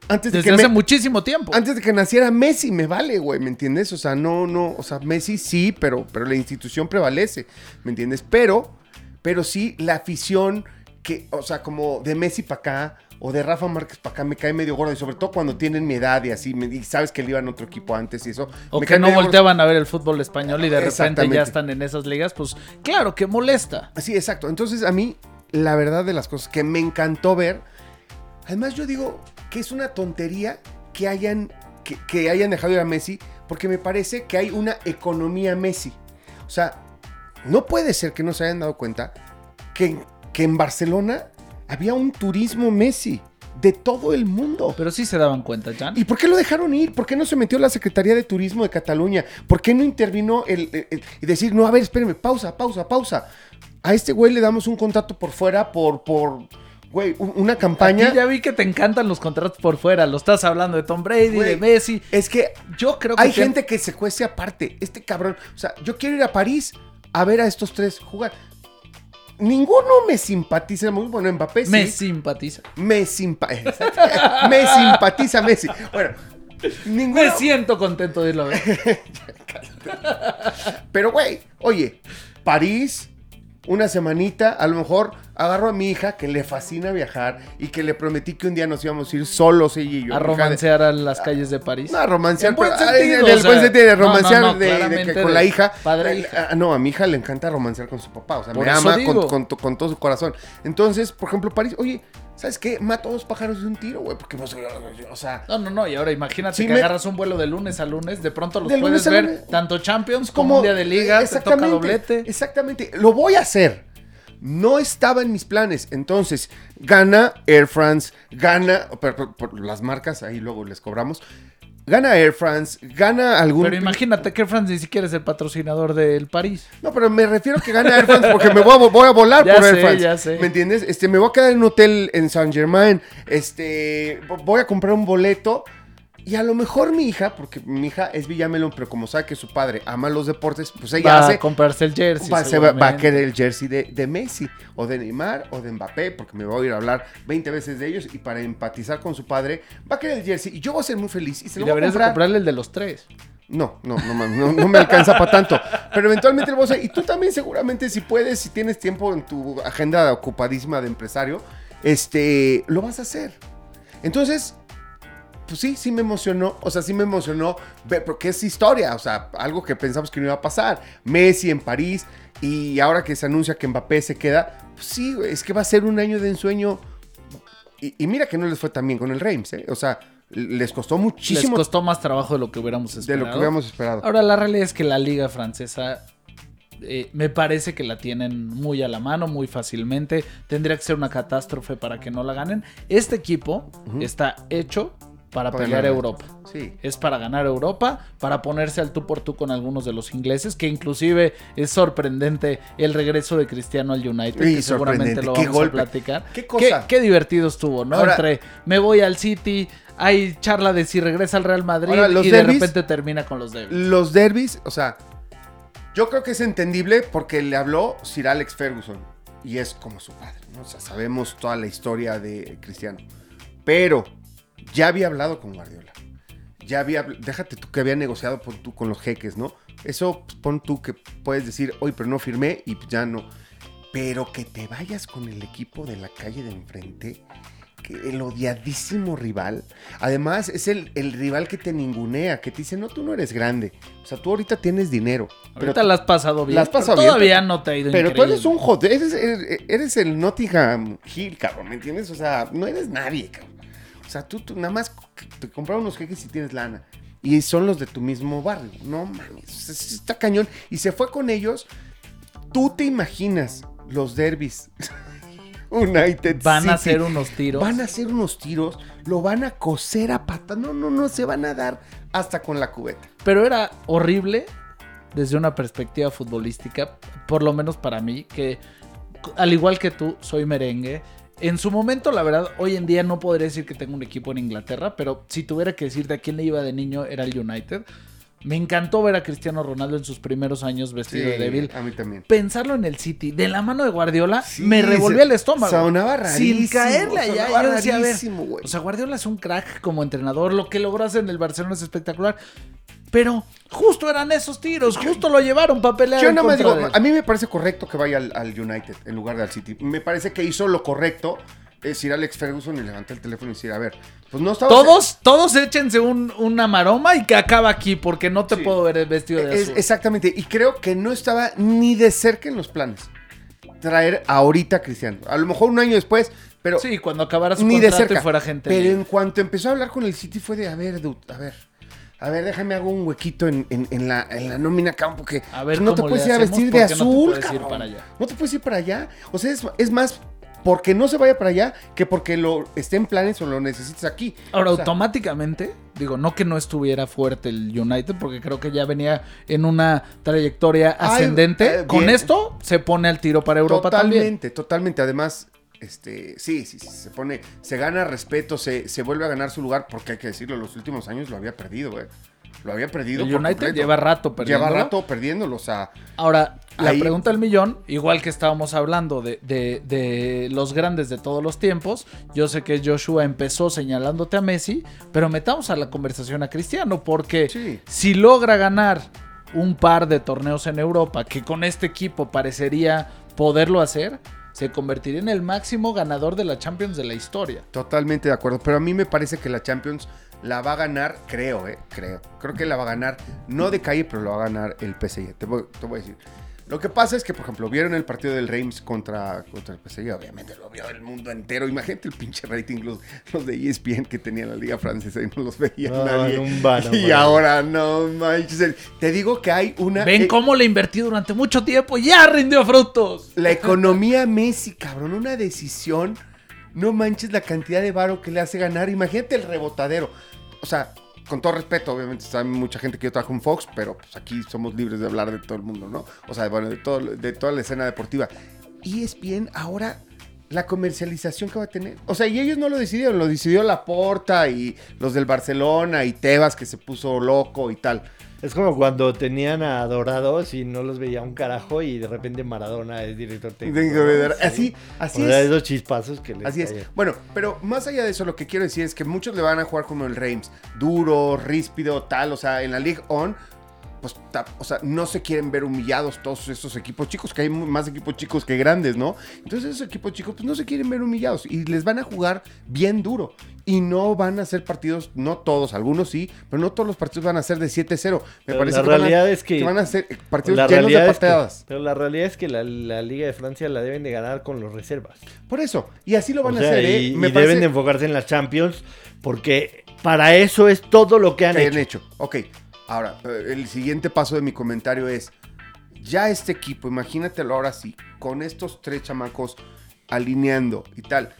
Antes de Desde que hace me- muchísimo tiempo. antes de que naciera Messi, me vale, güey, ¿me entiendes? O sea, no, no, o sea, Messi sí, pero, pero la institución prevalece, ¿me entiendes? Pero, pero sí, la afición que, o sea, como de Messi para acá o de Rafa Márquez para acá me cae medio gordo y sobre todo cuando tienen mi edad y así, y sabes que le iban a otro equipo antes y eso. O me que no gordo. volteaban a ver el fútbol español y de repente ya están en esas ligas, pues claro que molesta. Sí, exacto. Entonces, a mí, la verdad de las cosas que me encantó ver, además yo digo que es una tontería que hayan, que, que hayan dejado ir a Messi, porque me parece que hay una economía Messi. O sea, no puede ser que no se hayan dado cuenta que, que en Barcelona había un turismo Messi de todo el mundo. Pero sí se daban cuenta, Jan. ¿Y por qué lo dejaron ir? ¿Por qué no se metió la Secretaría de Turismo de Cataluña? ¿Por qué no intervino el, el- decir, no, a ver, espérenme, pausa, pausa, pausa? A este güey le damos un contrato por fuera por, por güey, un- una campaña. Aquí ya vi que te encantan los contratos por fuera. Lo estás hablando de Tom Brady, Güey, de Messi. Es que Yo creo que hay te- gente que se cuece aparte. Este cabrón, o sea, yo quiero ir a París a ver a estos tres jugar. Ninguno me simpatiza muy bueno, Mbappé sí. me simpatiza. Me, simpa- me simpatiza Messi. Bueno, ninguno. Me siento contento de irlo a ver. Pero, güey, oye, París, una semanita, a lo mejor agarro a mi hija que le fascina viajar y que le prometí que un día nos íbamos a ir solos ella y yo. A de- romancear a las calles de París. No, a romancear, En buen pero, sentido, en el o sea, buen sentido de no, no, romancear no, de- de, que claramente con la hija. padre e Eh, hija. ah, no, a mi hija le encanta romancear con su papá, o sea, Por me ama con, todo su corazón. Entonces, por ejemplo, París, oye, ¿sabes qué? Mato dos pájaros de un tiro, güey, porque, pues, o sea, No, no, no. Y ahora imagínate que me- agarras un vuelo de lunes a lunes. De pronto los De puedes a ver lunes. tanto Champions como un día de liga. Te toca Exactamente, doblete. Exactamente, lo voy a hacer. No estaba en mis planes. Entonces, gana Air France, gana por, por- por las marcas, ahí luego les cobramos. Gana Air France, gana algún. Pero imagínate que France ni siquiera es el patrocinador del París. No, pero me refiero que gana Air France porque me voy a, voy a volar Ya por Air France. ya sé. ¿Me entiendes? Este, me voy a quedar en un hotel en Saint Germain. Este, vo- voy a comprar un boleto. Y a lo mejor mi hija, porque mi hija es Villamelón, pero como sabe que su padre ama los deportes, pues ella Va hace. a comprarse el jersey. va, se va, va a querer el jersey de, de Messi, o de Neymar, o de Mbappé, porque me voy a ir a hablar 20 veces de ellos. Y para empatizar con su padre, va a querer el jersey. Y yo voy a ser muy feliz. Y se Y lo voy a deberías comprar. comprarle el de los tres. No, no, no, no me alcanza para tanto. Pero eventualmente lo voy a hacer. Y tú también seguramente si puedes, si tienes tiempo en tu agenda ocupadísima de empresario, este, lo vas a hacer. Entonces, pues sí, sí me emocionó. O sea, sí me emocionó ver, porque es historia. O sea, algo que pensamos que no iba a pasar. Messi en París y ahora que se anuncia que Mbappé se queda, pues sí, es que va a ser un año de ensueño. Y, y mira que no les fue tan bien con el Reims, ¿eh? O sea, les costó Les muchísimo costó más trabajo de lo que hubiéramos de esperado. lo que hubiéramos esperado. Ahora, la realidad es que la liga francesa eh, me parece que la tienen muy a la mano, muy fácilmente. Tendría que ser una catástrofe para que no la ganen. Este equipo está hecho para, pelear. Europa. Sí. Es para ganar Europa, para ponerse al tú por tú con algunos de los ingleses, que inclusive es sorprendente el regreso de Cristiano al United, Sí, que seguramente lo vamos golpe. a platicar. Qué cosa. Qué, divertido estuvo, ¿no? Ahora- Entre me voy al City, hay charla de si regresa al Real Madrid Ahora, los y de derbis- repente termina con los Devils. Los derbis, o sea, yo creo que es entendible porque le habló Sir Alex Ferguson y es como su padre, ¿no? O sea, sabemos toda la historia de Cristiano. Pero ya había hablado con Guardiola. Ya había, déjate tú que había negociado pon tú con los jeques, ¿no? Eso pues, pon tú que puedes decir, oye, pero no firmé y ya no. Pero que te vayas con el equipo de la calle de enfrente, que el odiadísimo rival. Además, es el, el rival que te ningunea, que te dice, no, tú no eres grande. O sea, tú ahorita tienes dinero. Pero, Ahorita la has pasado bien. la has pasado pero bien, Todavía pero- no te ha ido pero tú eres un joder, eres, eres, eres el Nottingham Hill, cabrón, ¿me entiendes? O sea, no eres nadie, cabrón. O sea, tú, tú nada más te compraron unos jeques y tienes lana. Y son los de tu mismo barrio. No mames, está cañón. Y se fue con ellos. Tú te imaginas los derbis. United Van a City. hacer unos tiros. Van a hacer unos tiros, lo van a coser a pata. No, no, no, se van a dar hasta con la cubeta. Pero era horrible desde una perspectiva futbolística, por lo menos para mí, que al igual que tú, soy merengue. En su momento, la verdad, hoy en día no podría decir que tengo un equipo en Inglaterra, pero si tuviera que decir de a quién le iba de niño, era el United. Me encantó ver a Cristiano Ronaldo en sus primeros años vestido de débil. a mí también. Pensarlo en el City, de la mano de Guardiola, Sí, me revolvía el estómago. sonaba Sin rarísimo, caerle allá. Yo decía, a ver, o sea, Guardiola es un crack como entrenador. Lo que logró hacer en el Barcelona es espectacular. Pero justo eran esos tiros, justo lo llevaron para pelear. Yo más contra digo, de a mí me parece correcto que vaya al, al United en lugar del City. Me parece que hizo lo correcto. Es ir a Alex Ferguson y levantar el teléfono y decir, a ver, pues no estaba... Todos, todos échense un, una maroma y que acaba aquí, porque no te Sí. puedo ver el vestido de Es- azul. exactamente, y creo que no estaba ni de cerca en los planes. Traer ahorita a Cristiano. A lo mejor un año después, pero sí, cuando acabara su ni de contrato cerca. y fuera gente. Pero en cuanto empezó a hablar con el City fue de, a ver, dude, a ver. A ver, déjame hago un huequito en, en- en la, en la nómina campo porque A ver no te puedes ir a vestir de porque no te azul, puedes ir para allá. No te puedes ir para allá. O sea, es, es más porque no se vaya para allá que porque lo esté en planes o lo necesites aquí. Ahora, O sea, automáticamente, digo, no que no estuviera fuerte el United, porque creo que ya venía en una trayectoria Ay, ascendente. eh, Con esto se pone al tiro para Europa también. totalmente, totalmente. Además, este, sí, sí, sí, se pone, se gana respeto, se, se vuelve a ganar su lugar, porque hay que decirlo, los últimos años lo había perdido, güey. Lo había perdido. El por United completo. lleva rato perdiendo. Lleva rato perdiéndolo, o sea, Ahora, la pregunta del millón, igual que estábamos hablando de, de- de los grandes de todos los tiempos, yo sé que Joshua empezó señalándote a Messi, pero metamos a la conversación a Cristiano, porque Sí. si logra ganar un par de torneos en Europa, que con este equipo parecería poderlo hacer, se convertiría en el máximo ganador de la Champions de la historia. Totalmente de acuerdo. Pero a mí me parece que la Champions la va a ganar, creo, eh, creo. Creo que la va a ganar, no de calle, pero la va a ganar el PSG. Te te voy a decir. Lo que pasa es que, por ejemplo, vieron el partido del Reims contra, contra el PSG, obviamente lo vio el mundo entero. Imagínate el pinche rating, los, los de ESPN que tenía la Liga Francesa y no los veía No, nadie. un bar, y ahora no manches. Te digo que hay una. Ven eh, cómo le invertí durante mucho tiempo y ya rindió frutos. La economía Messi, cabrón, una decisión. No manches la cantidad de varo que le hace ganar. Imagínate el rebotadero. O sea, con todo respeto, obviamente, sabe mucha gente que yo trabajo en Fox, pero pues aquí somos libres de hablar de todo el mundo, ¿no? O sea, bueno, de, todo, de toda la escena deportiva. Y es bien ahora la comercialización que va a tener. O sea, y ellos no lo decidieron, lo decidió Laporta y los del Barcelona y Tebas que se puso loco y tal. Es como cuando tenían a Dorados y no los veía un carajo y de repente Maradona es director técnico. Así, así O sea, es. esos chispazos que les Así es. caen. Bueno, pero más allá de eso, lo que quiero decir es que muchos le van a jugar como el Reims. Duro, ríspido, tal. O sea, en la League On, pues, o sea, no se quieren ver humillados todos estos equipos chicos, que hay más equipos chicos que grandes, ¿no? Entonces esos equipos chicos, pues no se quieren ver humillados y les van a jugar bien duro. Y no van a ser partidos, no todos, algunos sí, pero no todos los partidos van a ser de 7-0. Me parece la que van a- realidad es que- van a ser eh, partidos La llenos de realidad es que- patadas. pero la realidad es que la, la Liga de Francia la deben de ganar con los reservas. Por eso, y así lo van O a hacer, ¿eh? y, Me y parece- deben de enfocarse en las Champions porque para eso es todo lo que han que hecho. han hecho. Ok, ahora, eh, el siguiente paso de mi comentario es, ya este equipo, imagínatelo ahora sí, con estos tres chamacos alineando y tal,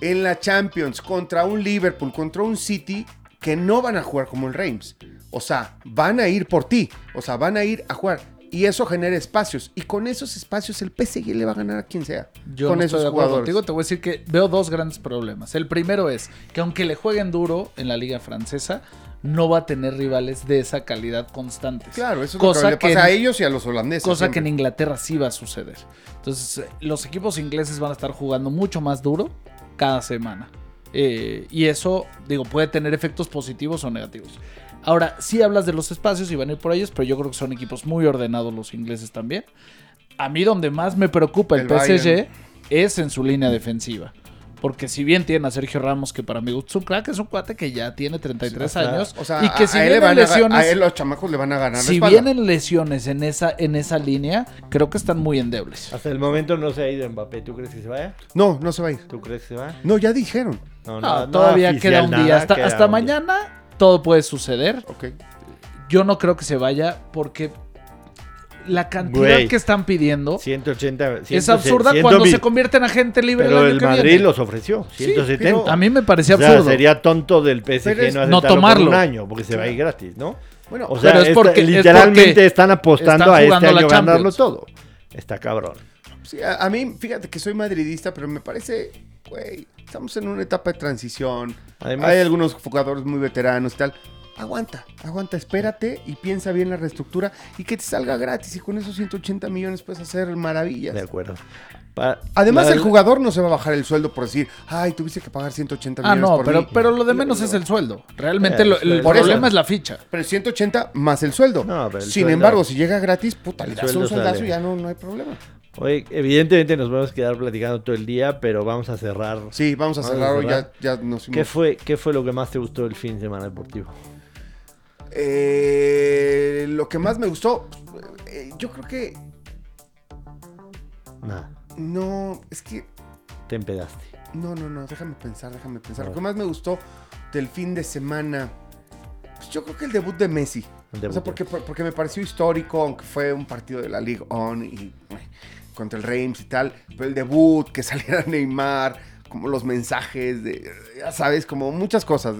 en la Champions contra un Liverpool, contra un City, que no van a jugar como el Reims. O sea, van a ir por ti, o sea, van a ir a jugar. Y eso genera espacios. Y con esos espacios el PSG le va a ganar a quien sea. Yo con no esos estoy de acuerdo jugadores. contigo, te voy a decir que veo dos grandes problemas. El primero es que aunque le jueguen duro en la liga francesa, no va a tener rivales de esa calidad constantes. Claro, eso es Cosa lo que le que pasa a ellos y a los holandeses. Cosa que en Inglaterra sí va a suceder. Entonces, eh, los equipos ingleses van a estar jugando mucho más duro cada semana. Eh, y eso, digo, puede tener efectos positivos o negativos. Ahora, sí hablas de los espacios y van a ir por ellos, pero yo creo que son equipos muy ordenados los ingleses también. A mí donde más me preocupa el, El PSG Bayern. es en su línea defensiva. Porque si bien tienen a Sergio Ramos, que para mí es un crack, es un cuate que ya tiene 33 Sí, años. O sea, y que a, si a él le vienen a ga- lesiones... a él los chamacos le van a ganar Si vienen lesiones en esa, en esa línea, creo que están muy endebles. Hasta el momento no se ha ido Mbappé. ¿Tú crees que se vaya? No, no se va a ir. ¿Tú crees que se va? No, ya dijeron. No, No, no, todavía queda un día. nada, Hasta, día. mañana todo puede suceder. Ok. Yo no creo que se vaya porque la cantidad Güey. que están pidiendo 180. es 100, absurda 100 cuando se convierte en agente libre Pero el año el que Madrid viene. los ofreció. 170. pero- A mí me parecía o sea, absurdo. sería tonto del PSG es no, no por tomarlo. un año porque se va a ir gratis, ¿no? Bueno, O sea, Pero es porque- literalmente porque están apostando están a este año ganarlo todo. Está cabrón. sí, a, a mí, fíjate que soy madridista, pero me parece, güey, estamos en una etapa de transición. Además- Hay algunos jugadores muy veteranos y tal. Aguanta, aguanta, espérate y piensa bien la reestructura y que te salga gratis. Y con esos 180 millones puedes hacer maravillas. De acuerdo. Pa- Además, la- el jugador no se va a bajar el sueldo por decir, ay, tuviste que pagar 180 Ah, millones no, por pero, mí". pero lo de menos es el sueldo. Realmente Eh, lo- el eso. problema es la ficha. Pero 180 más el sueldo. No, pero el Sin sueldo- embargo, si llega gratis, puta, le el das un sueldo soldazo y ya no, no hay problema. Oye, evidentemente nos vamos a quedar platicando todo el día, pero vamos a cerrar. Sí, vamos a Vamos a cerrar hoy, ya, ya nos. ¿Qué fue, ¿Qué fue lo que más te gustó del fin de semana deportivo? Eh, lo que más me gustó, eh, yo creo que Nada, no, es que te empedaste. no, no, no, déjame pensar, déjame pensar. Lo que más me gustó del fin de semana, pues yo creo que el debut de Messi. O sea, porque, porque me pareció histórico, aunque fue un partido de la Ligue On y eh, contra el Reims y tal, pero el debut, que saliera Neymar, como los mensajes, de, ya sabes, como muchas cosas.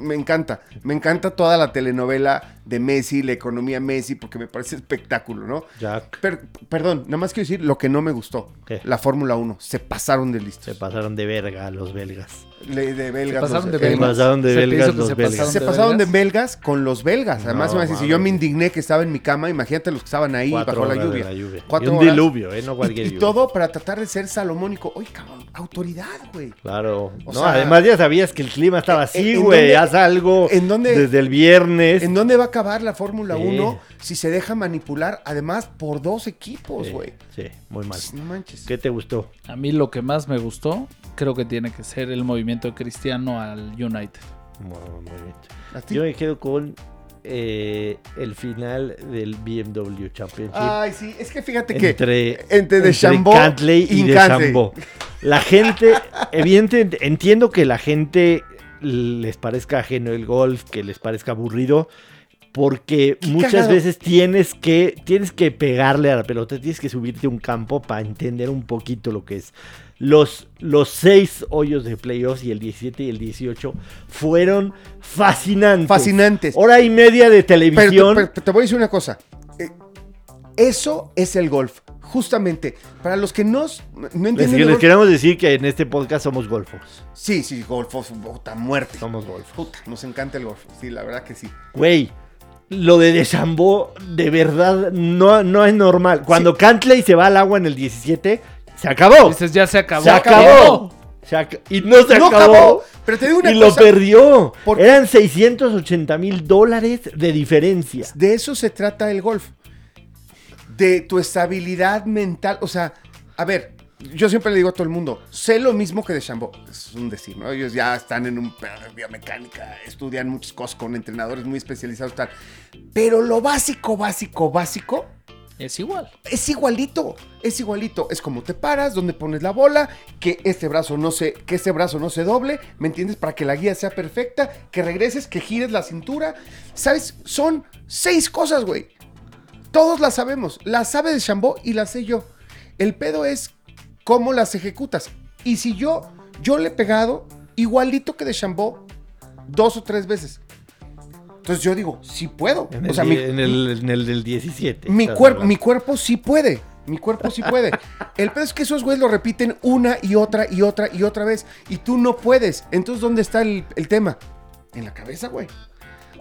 me encanta, me encanta toda la telenovela de Messi, la economía Messi, porque me parece espectáculo, ¿no? Jack, Per- perdón, nada más quiero decir lo que no me gustó. ¿Qué? La Fórmula 1, se pasaron de listos. se pasaron de verga los belgas. Le- de belgas. pasaron los- de Se belgas. pasaron de Se belgas los se belgas. pasaron Se de pasaron de belgas? belgas con los belgas. Además, No, si yo me indigné que estaba en mi cama, imagínate los que estaban ahí Cuatro bajo la de lluvia. la lluvia. Cuatro y un horas. diluvio, ¿eh? No cualquier Y, y lluvia. todo para tratar de ser salomónico. Oye, cabrón, autoridad, güey. Claro. O no, sea, además ya sabías que el clima estaba así, ¿en güey. Haz algo en dónde- desde el viernes. ¿En dónde va a acabar la Fórmula Sí. 1 si se deja manipular, además, por dos equipos, güey? sí, muy mal. No manches. ¿Qué te gustó? A mí lo que más me gustó, creo que tiene que ser el movimiento Cristiano al United. Muy, muy bien. ¿A ti? Yo me quedo con eh, el final del BMW Championship. Ay, sí, es que fíjate que entre, entre DeChambeau Cantley y, de. Chambó. La gente, evidentemente, entiendo que la gente les parezca ajeno el golf, que les parezca aburrido, porque muchas cagado. veces tienes que, tienes que pegarle a la pelota, tienes que subirte a un campo para entender un poquito lo que es. Los, los seis hoyos de playoffs y el 17 y el 18 fueron fascinantes. Fascinantes. Hora y media de televisión. te- pero te voy a decir una cosa. Eh, Eso es el golf. Justamente, para los que no, no Les, entienden. les golf- queremos decir que en este podcast somos golfos. Sí, sí, golf, puta muerte. Somos golfos. Puta, nos encanta el golf. Sí, la verdad que sí. Güey, lo de Deschambó de verdad no, no es normal. Cuando Cantley se va al agua en el 17, se acabó. Dices, ya se acabó. se acabó. Se ac- y no se No acabó. acabó, pero te digo una y lo perdió. Porque- Eran 680 mil dólares de diferencia. De eso se trata el golf. De tu estabilidad mental. O sea, a ver, yo siempre le digo a todo el mundo, sé lo mismo que de Chambó. Es un decir, ¿no? Ellos ya están en un pedo de biomecánica, estudian muchas cosas con entrenadores muy especializados y tal. Pero lo básico, básico, básico Es igual. es igualito, es igualito. Es como te paras, donde pones la bola, que este brazo no se, que este brazo no se doble, ¿me entiendes? Para que la guía sea perfecta, que regreses, que gires la cintura. ¿Sabes? Son seis cosas, güey. Todos las sabemos. Las sabe de Chambó y las sé yo. El pedo es cómo las ejecutas. Y si yo, yo le he pegado igualito que de Chambó dos o tres veces. Entonces yo digo, sí puedo. En el, o sea, mi, en el, en el del 17. mi, estás cuer- hablando. mi cuerpo sí puede. Mi cuerpo sí puede. El pedo es que esos güeyes lo repiten una y otra y otra y otra vez. Y tú no puedes. Entonces, ¿dónde está el, el tema? En la cabeza, güey.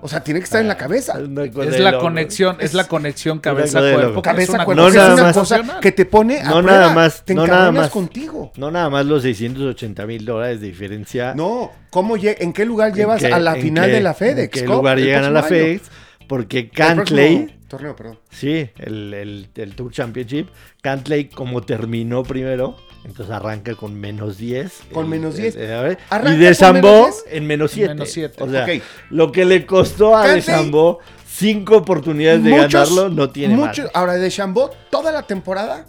O sea, tiene que estar en la cabeza. Una cosa Es la conexión, es, Es- la conexión cabeza-cuerpo. loco. que es Cabeza, una cuerpo. No es una más. cosa que te pone a No prueba. nada más, Te no nada más. contigo. No nada más los 680 mil dólares de diferencia. No, ¿cómo lle- ¿en qué lugar ¿En llevas qué- a la final qué- de la FedEx? ¿En qué lugar llegan a la año? FedEx? Porque Cantley, Torneo, perdón. sí, el, el- el Tour Championship, Cantley como terminó primero, entonces arranca con menos 10. Con El- menos el- 10. el- Arranca y con de Sambó menos 10. en menos 7. Menos siete. O sea, lo que le costó a De Cantley- Sambó cinco oportunidades de Muchos- ganarlo no tiene muchos- madre. Ahora, de Chambó, toda la temporada,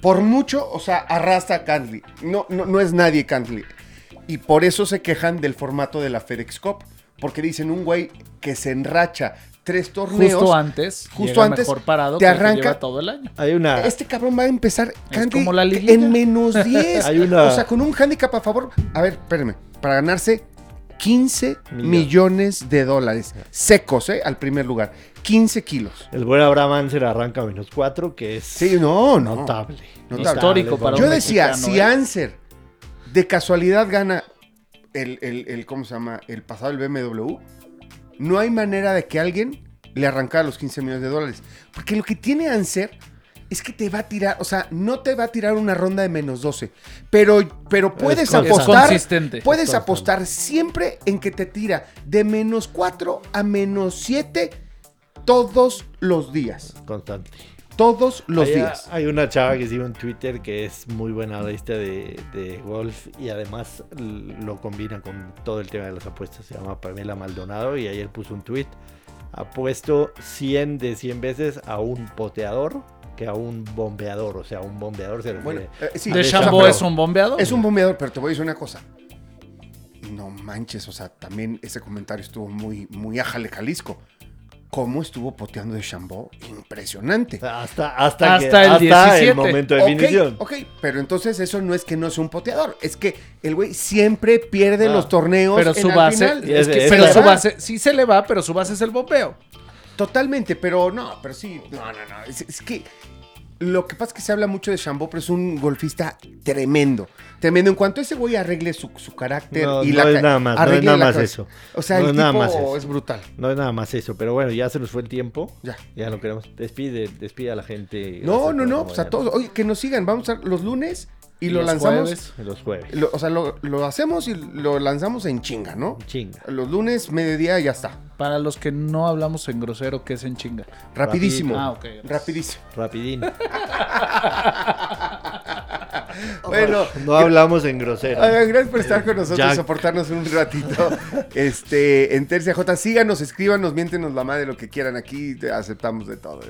por mucho, o sea, arrastra a Cantley. No, no, no es nadie Cantley. Y por eso se quejan del formato de la FedEx Cup. Porque dicen un güey que se enracha tres torneos. Justo antes, justo llega antes, mejor parado te el que arranca- lleva todo el año. Hay una... Este cabrón va a empezar Cantley como la liguilla. en menos 10. Hay una- O sea, con un handicap a favor. A ver, espérenme. Para ganarse 15 Millones. millones de dólares secos, ¿eh? Al primer lugar. 15 kilos. El buen Abraham Anser arranca menos 4, que es Sí, no, no. notable. Notable. Histórico para Yo un decía, si ¿eh? Anser de casualidad gana el, el, el- ¿cómo se llama? El pasado del BMW, no hay manera de que alguien le arrancara los 15 millones de dólares. Porque lo que tiene Anser es que te va a tirar, o sea, no te va a tirar una ronda de menos 12, pero, pero puedes es apostar, consistente. puedes Es apostar siempre en que te tira de menos 4 a menos 7 todos los días. constante. Todos los días. Hay una chava que sigo en Twitter que es muy buena analista de, de golf y además lo combina con todo el tema de las apuestas. Se llama Pamela Maldonado y ayer puso un tweet. Apuesto 100 de 100 veces a un poteador que a un bombeador. O sea, un bombeador se refiere. Bueno, eh, sí, De Chambó. es un bombeador. Es un bombeador, pero te voy a decir una cosa. No manches, o sea, también ese comentario estuvo muy, muy ájale Jalisco. ¿Cómo estuvo poteando de Chambó? Impresionante. hasta, hasta, que- Hasta el hasta 17. momento de Ok, definición. ok, pero entonces eso no es que no sea un poteador, es que el güey siempre pierde Ah, los torneos. pero en su la base, final. Es- es que- es pero su base sí se le va, pero su base es el bombeo. Totalmente, pero no, pero sí, no, no, no. Es, es que lo que pasa es que se habla mucho de Chambó, pero es un golfista tremendo. Tremendo. En cuanto ese güey arregle su, su carácter No, y no la es nada más, no es nada más eso. O sea, No el es nada tipo más eso. es brutal. No es nada más eso, pero bueno, ya se nos fue el tiempo. Ya. Ya no queremos. Despide, despide a la gente. No, no, no, pues a todos. Oye, que nos sigan. Vamos a los lunes y, Y lo los lanzamos. jueves. Los jueves. lo- o sea, lo, lo hacemos y lo lanzamos en chinga, ¿no? Chinga. Los lunes, mediodía, ya está. Para los que no hablamos en grosero, que es en chinga? Rapidísimo. Ah, ok. Rapidísimo. Rapidín. Bueno, No hablamos en grosero. Gracias por estar con nosotros, Jack. soportarnos un ratito. Este, en Tercia J, síganos, escríbanos, miéntenos la madre lo que quieran aquí, te- aceptamos de todo.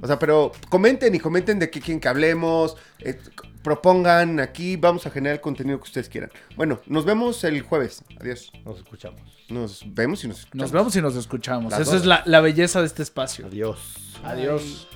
O sea, pero comenten y comenten de qué quieren que hablemos, eh, propongan aquí, vamos a generar el contenido que ustedes quieran. Bueno, nos vemos el jueves. Adiós. Nos escuchamos. Nos vemos y nos escuchamos. Nos vemos y nos escuchamos. Las Esa dos. es la, la belleza de este espacio. Adiós. Adiós.